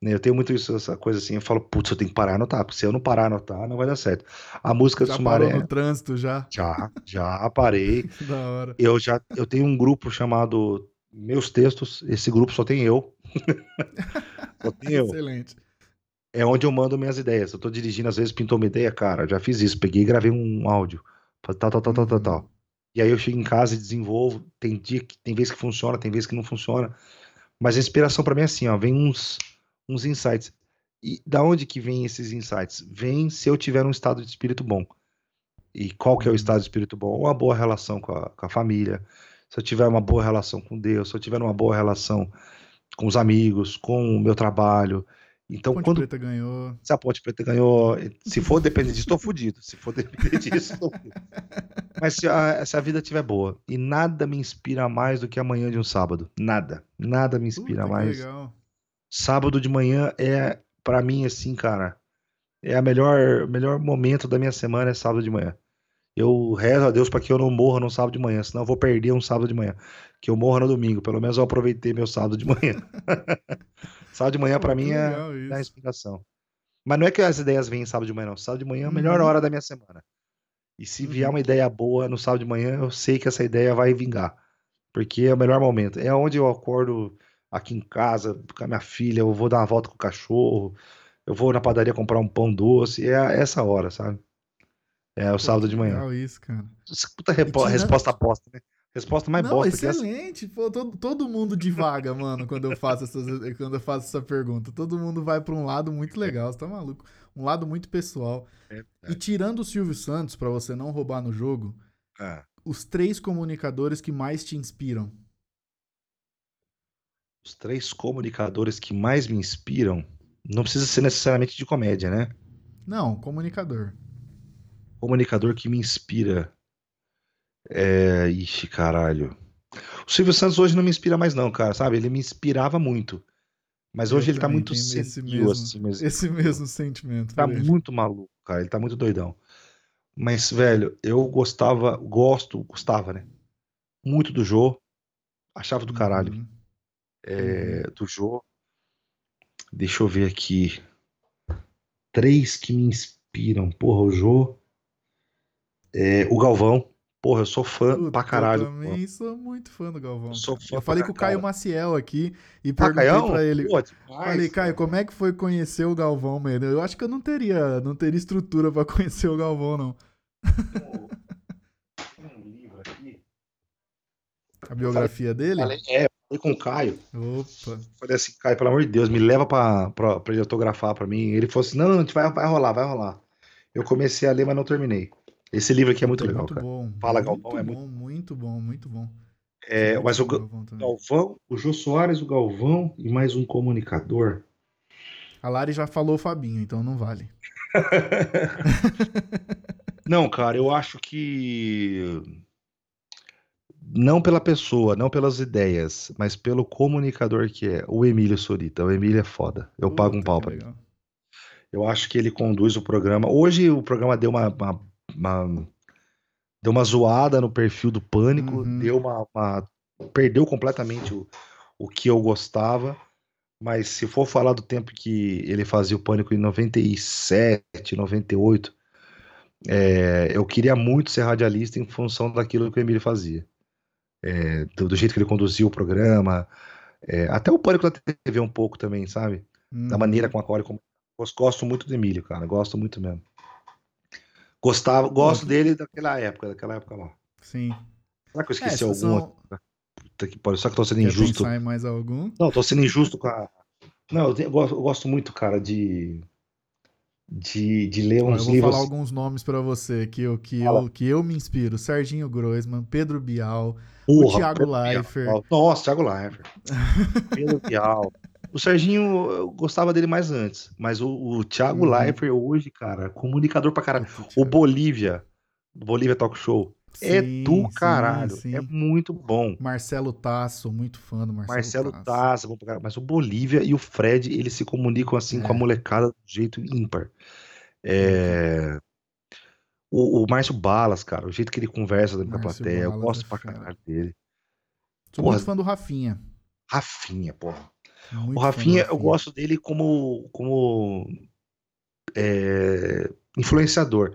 Né, eu tenho muito isso, essa coisa assim, eu falo, putz, eu tenho que parar e anotar, porque se eu não parar e anotar, não vai dar certo. A música já do Sumaré. Parou no trânsito já? Já, já parei. da hora. Eu já eu tenho um grupo chamado Meus Textos, esse grupo só tem eu. só tem eu. Excelente. É onde eu mando minhas ideias. Eu tô dirigindo, às vezes pintou uma ideia, cara, já fiz isso, peguei e gravei um áudio. Tal, tal, tal, tal, tal, tal. E aí eu chego em casa e desenvolvo. Tem dia que tem vezes que funciona, tem vezes que não funciona. Mas a inspiração para mim é assim, ó, vem uns uns insights. E da onde que vem esses insights? Vem se eu tiver um estado de espírito bom. E qual que é o uhum. estado de espírito bom? Uma boa relação com a, com a família, se eu tiver uma boa relação com Deus, se eu tiver uma boa relação com os amigos, com o meu trabalho. Então, Ponte quando. Preta ganhou. Se a Ponte Preta ganhou. Se for depender disso, estou fudido. Se for depender disso, estou fudido. Mas se a, se a vida estiver boa. E nada me inspira mais do que amanhã de um sábado. Nada. Nada me inspira Puta, mais. Legal. Sábado de manhã é, para mim, assim, cara, é a melhor, melhor momento da minha semana é sábado de manhã. Eu rezo a Deus para que eu não morra no sábado de manhã, senão eu vou perder um sábado de manhã. Que eu morra no domingo, pelo menos eu aproveitei meu sábado de manhã. sábado de manhã para mim é, é a inspiração. Mas não é que as ideias vêm sábado de manhã, não. Sábado de manhã é a melhor uhum. hora da minha semana. E se vier uhum. uma ideia boa no sábado de manhã, eu sei que essa ideia vai vingar. Porque é o melhor momento. É onde eu acordo aqui em casa com a minha filha, eu vou dar uma volta com o cachorro, eu vou na padaria comprar um pão doce, é essa hora, sabe? É o Pô, sábado de manhã. Legal isso, cara. Puta repo... resposta bosta, né? Resposta mais Não, bosta excelente. Pô, todo, todo mundo divaga, mano, quando eu faço essas, quando eu faço essa pergunta. Todo mundo vai para um lado muito legal, você tá maluco? Um lado muito pessoal. É. E tirando o Silvio Santos para você não roubar no jogo, é. os três comunicadores que mais te inspiram os três comunicadores que mais me inspiram, não precisa ser necessariamente de comédia, né? Não, comunicador. Comunicador que me inspira. É. Ixi, caralho. O Silvio Santos hoje não me inspira mais, não, cara, sabe? Ele me inspirava muito. Mas hoje ele tá muito senil, assim, mesmo. Esse mesmo sentimento. Tá muito maluco, cara. Ele tá muito doidão. Mas, velho, eu gostava, gosto, gostava, né? Muito do Jô. Achava do caralho. Uhum é, do Jô. Deixa eu ver aqui. Três que me inspiram. Porra, o Jô. É, o Galvão. Porra, eu sou fã Puta, pra caralho. Eu também sou muito fã do Galvão. Sou fã eu falei com o Caio Maciel aqui e perguntei ah, pra ele. Pô, demais, falei, Caio, como é que foi conhecer o Galvão, mano? Eu acho que eu não teria, não teria estrutura pra conhecer o Galvão, não. Tem um livro aqui. A biografia dele? É, Falei com o Caio. Opa. Falei assim, Caio, pelo amor de Deus, me leva pra, pra, pra ele autografar pra mim. Ele falou assim: não, não, vai, vai rolar, vai rolar. Eu comecei a ler, mas não terminei. Esse livro aqui é muito, legal, muito cara. Bom. Fala, muito Galvão, é muito... muito bom, muito bom. É, mas o Galvão, Galvão, o Jô Soares, o Galvão e mais um comunicador. A Lari já falou o Fabinho, então não vale. não, cara, eu acho que não pela pessoa, não pelas ideias, mas pelo comunicador que é o Emílio Sorita. O Emílio é foda. Eu Puta, pago um pau pra ele. Eu acho que ele conduz o programa. Hoje o programa deu uma, uma, uma deu uma zoada no perfil do Pânico, uhum. deu uma, uma, perdeu completamente o, o que eu gostava. Mas se for falar do tempo que ele fazia o Pânico em 97, 98, é, eu queria muito ser radialista em função daquilo que o Emílio fazia é, do, do, jeito que ele conduziu o programa, é, até o pânico da TV um pouco também, sabe? Da maneira com a qual ele. Gosto muito do Emílio, cara, gosto muito mesmo. Gostava, gosto dele daquela época, daquela época lá. Sim. Será que eu esqueci é, algum? São... Puta que pariu, só que eu tô sendo Quer injusto. Pensar em mais algum? Não, tô sendo injusto com a. Não, eu, eu, gosto, eu gosto muito, cara, de de, de ler uns eu vou livros. falar alguns nomes para você que eu, que, eu, que eu me inspiro. Serginho Groisman, Pedro Bial, Porra, o Thiago Leifert. Nossa, Thiago Leifert. Pedro Bial. O Serginho, eu gostava dele mais antes. Mas o, o Thiago uhum. Leifert hoje, cara, comunicador pra caralho. O Bolívia, Bolívia Talk Show. É sim, é do caralho. Sim, sim. É muito bom. Marcelo Tasso, muito fã do Marcelo, Marcelo Tasso. Tasso bom pra caralho. Mas o Bolívia e o Fred, eles se comunicam assim é. com a molecada do jeito ímpar. É... O, o Márcio Balas, cara, o jeito que ele conversa dentro da plateia, Balas eu gosto é pra caralho dele. Sou porra, muito fã do Rafinha. Rafinha, porra. Muito o Rafinha, eu gosto dele como, como é, influenciador.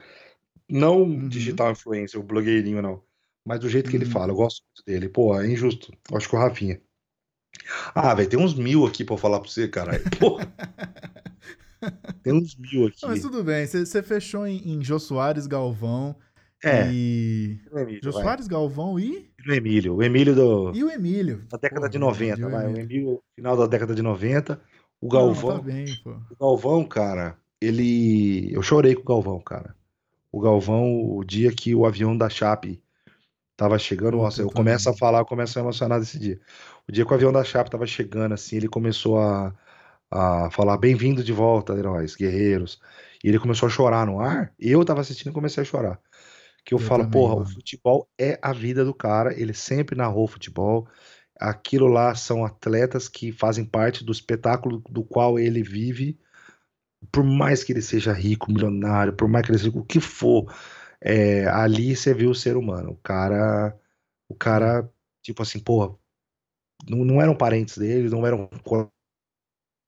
Não uhum. digital influencer, o blogueirinho, não. Mas do jeito que ele uhum. fala, eu gosto muito dele. Pô, é injusto. Eu acho que o Rafinha. Ah, velho, tem uns mil aqui pra eu falar pra você, caralho. Porra. tem uns mil aqui. Não, mas tudo bem, você fechou em, em Jô Soares, Galvão. É. E. Emílio, Jô Soares, Galvão e. E o Emílio. O Emílio do. E o Emílio. Da década pô, de 90, vai. O Emílio, final da década de 90. O Galvão. Não, tá bem. O Galvão, cara, ele. Eu chorei com o Galvão, cara o Galvão, o dia que o avião da Chape tava chegando, nossa, eu começo a falar, eu começo a emocionar desse dia. O dia que o avião da Chape tava chegando, assim, ele começou a, a falar bem-vindo de volta, heróis, guerreiros. E ele começou a chorar no ar, eu tava assistindo e comecei a chorar. Que eu, eu falo, também, porra, mano. o futebol é a vida do cara, ele sempre narrou futebol. Aquilo lá são atletas que fazem parte do espetáculo do qual ele vive por mais que ele seja rico, milionário, por mais que ele seja o que for, é, ali você viu o ser humano. O cara, o cara, tipo assim, porra, não, não eram parentes dele, não eram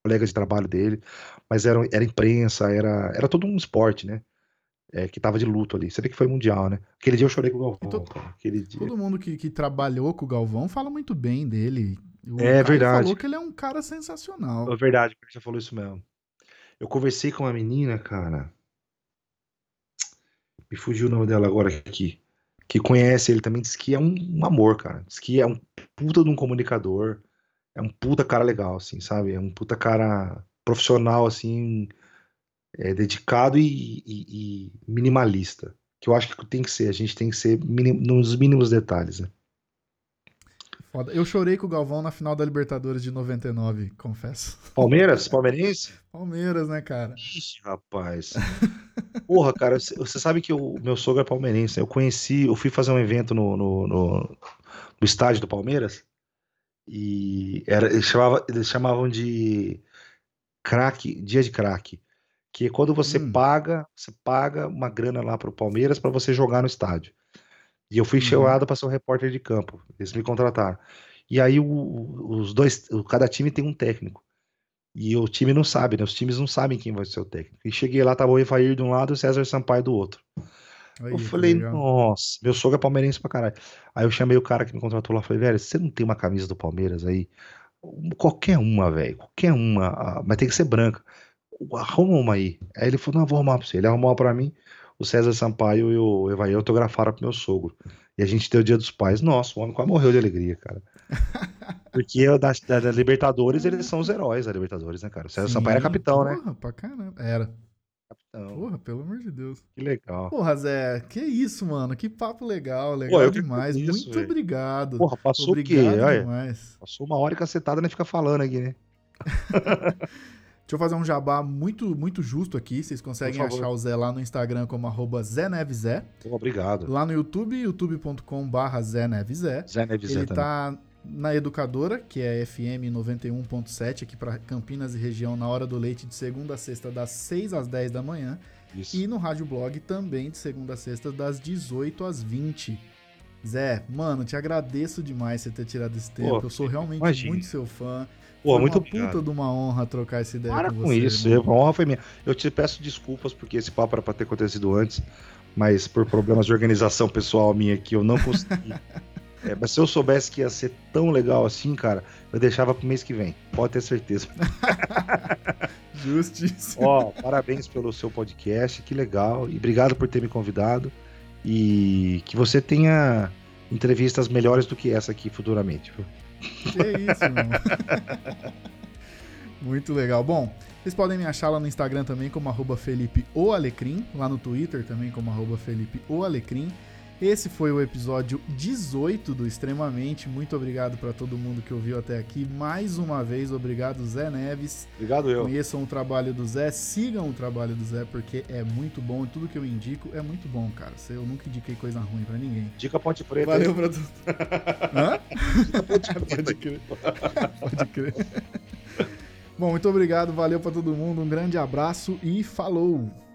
colegas de trabalho dele, mas era, era imprensa, era, era todo um esporte, né? É, que tava de luto ali. Você vê que foi mundial, né? Aquele dia eu chorei com o Galvão. Todo, todo mundo que, que trabalhou com o Galvão fala muito bem dele. O é verdade. falou que ele é um cara sensacional. É verdade, você falou isso mesmo. Eu conversei com uma menina, cara. Me fugiu o nome dela agora aqui. Que conhece ele também, diz que é um, um amor, cara. Diz que é um puta de um comunicador. É um puta cara legal, assim, sabe? É um puta cara profissional, assim, é, dedicado e, e, e, minimalista. Que eu acho que tem que ser. A gente tem que ser minim, nos mínimos detalhes, né? Foda. Eu chorei com o Galvão na final da Libertadores de 99, confesso. Palmeiras? Palmeirense? Palmeiras, né, cara? Ixi, rapaz. Porra, cara, você sabe que o meu sogro é palmeirense. Né? Eu conheci, eu fui fazer um evento no, no, no, no estádio do Palmeiras e era, eles, chamavam, eles chamavam de craque, dia de craque. Que é quando você hum. paga, você paga uma grana lá pro Palmeiras para você jogar no estádio. E eu fui uhum. chamado para ser um repórter de campo. Eles me contrataram. E aí o, os dois, cada time tem um técnico. E o time não sabe, né? Os times não sabem quem vai ser o técnico. E cheguei lá, tava o Evair de um lado e o César Sampaio do outro. Aí, eu falei, nossa, meu sogro é palmeirense pra caralho. Aí eu chamei o cara que me contratou lá, falei, velho, você não tem uma camisa do Palmeiras aí? Qualquer uma, velho, qualquer uma, mas tem que ser branca. Arruma uma aí. Aí ele falou, não, vou arrumar pra você. Ele arrumou uma pra mim o César Sampaio e o Evaí autografaram pro meu sogro. E a gente deu o Dia dos Pais. Nossa, o homem quase morreu de alegria, cara. Porque da, da, da, Libertadores, eles são os heróis da Libertadores, né, cara? O César Sim, Sampaio era capitão, porra, né? Porra, pra caramba. Era. Capitão. Porra, pelo amor de Deus. Que legal. Porra, Zé, que isso, mano. Que papo legal, legal Pô, demais. Isso, Muito véio. obrigado. Porra, passou obrigado o quê? Olha, demais. Passou uma hora e cacetada, nem fica falando aqui, né? Deixa eu fazer um jabá muito, muito justo aqui. Vocês conseguem achar o Zé lá no Instagram como arroba ZéNevzé. Obrigado. Lá no YouTube, youtube.com barra ZéNevzé. Ele tá na Educadora, que é FM 91.7 aqui para Campinas e região, na hora do leite, de segunda a sexta, das 6 às 10 da manhã. Isso. E no Rádio Blog também, de segunda a sexta, das 18 às 20. Zé, mano, te agradeço demais você ter tirado esse tempo. Pô, Eu sou realmente muito seu fã. Pô, foi muito uma obrigado. puta de uma honra trocar essa ideia Para com, com você, isso, mano. a honra foi minha. Eu te peço desculpas porque esse papo era pra ter acontecido antes, mas por problemas de organização pessoal minha aqui eu não consegui. é, mas se eu soubesse que ia ser tão legal assim, cara, eu deixava pro mês que vem. Pode ter certeza. Justíssimo. Ó, parabéns pelo seu podcast, que legal. E obrigado por ter me convidado. E que você tenha entrevistas melhores do que essa aqui futuramente. Que isso, mano. Muito legal. Bom, vocês podem me achar lá no Instagram também como arroba Felipe o Alecrim, lá no Twitter também como arroba Felipe o Alecrim. Esse foi o episódio 18 do Extremamente. Muito obrigado para todo mundo que ouviu até aqui. Mais uma vez, obrigado, Zé Neves. Obrigado, eu. Conheçam o trabalho do Zé, sigam o trabalho do Zé, porque é muito bom e tudo que eu indico é muito bom, cara. Eu nunca indiquei coisa ruim para ninguém. Dica Ponte Preta. Valeu pra tudo. Hã? Dica Ponte Preta. Pode crer. Pode crer. Bom, muito obrigado, valeu para todo mundo, um grande abraço e falou!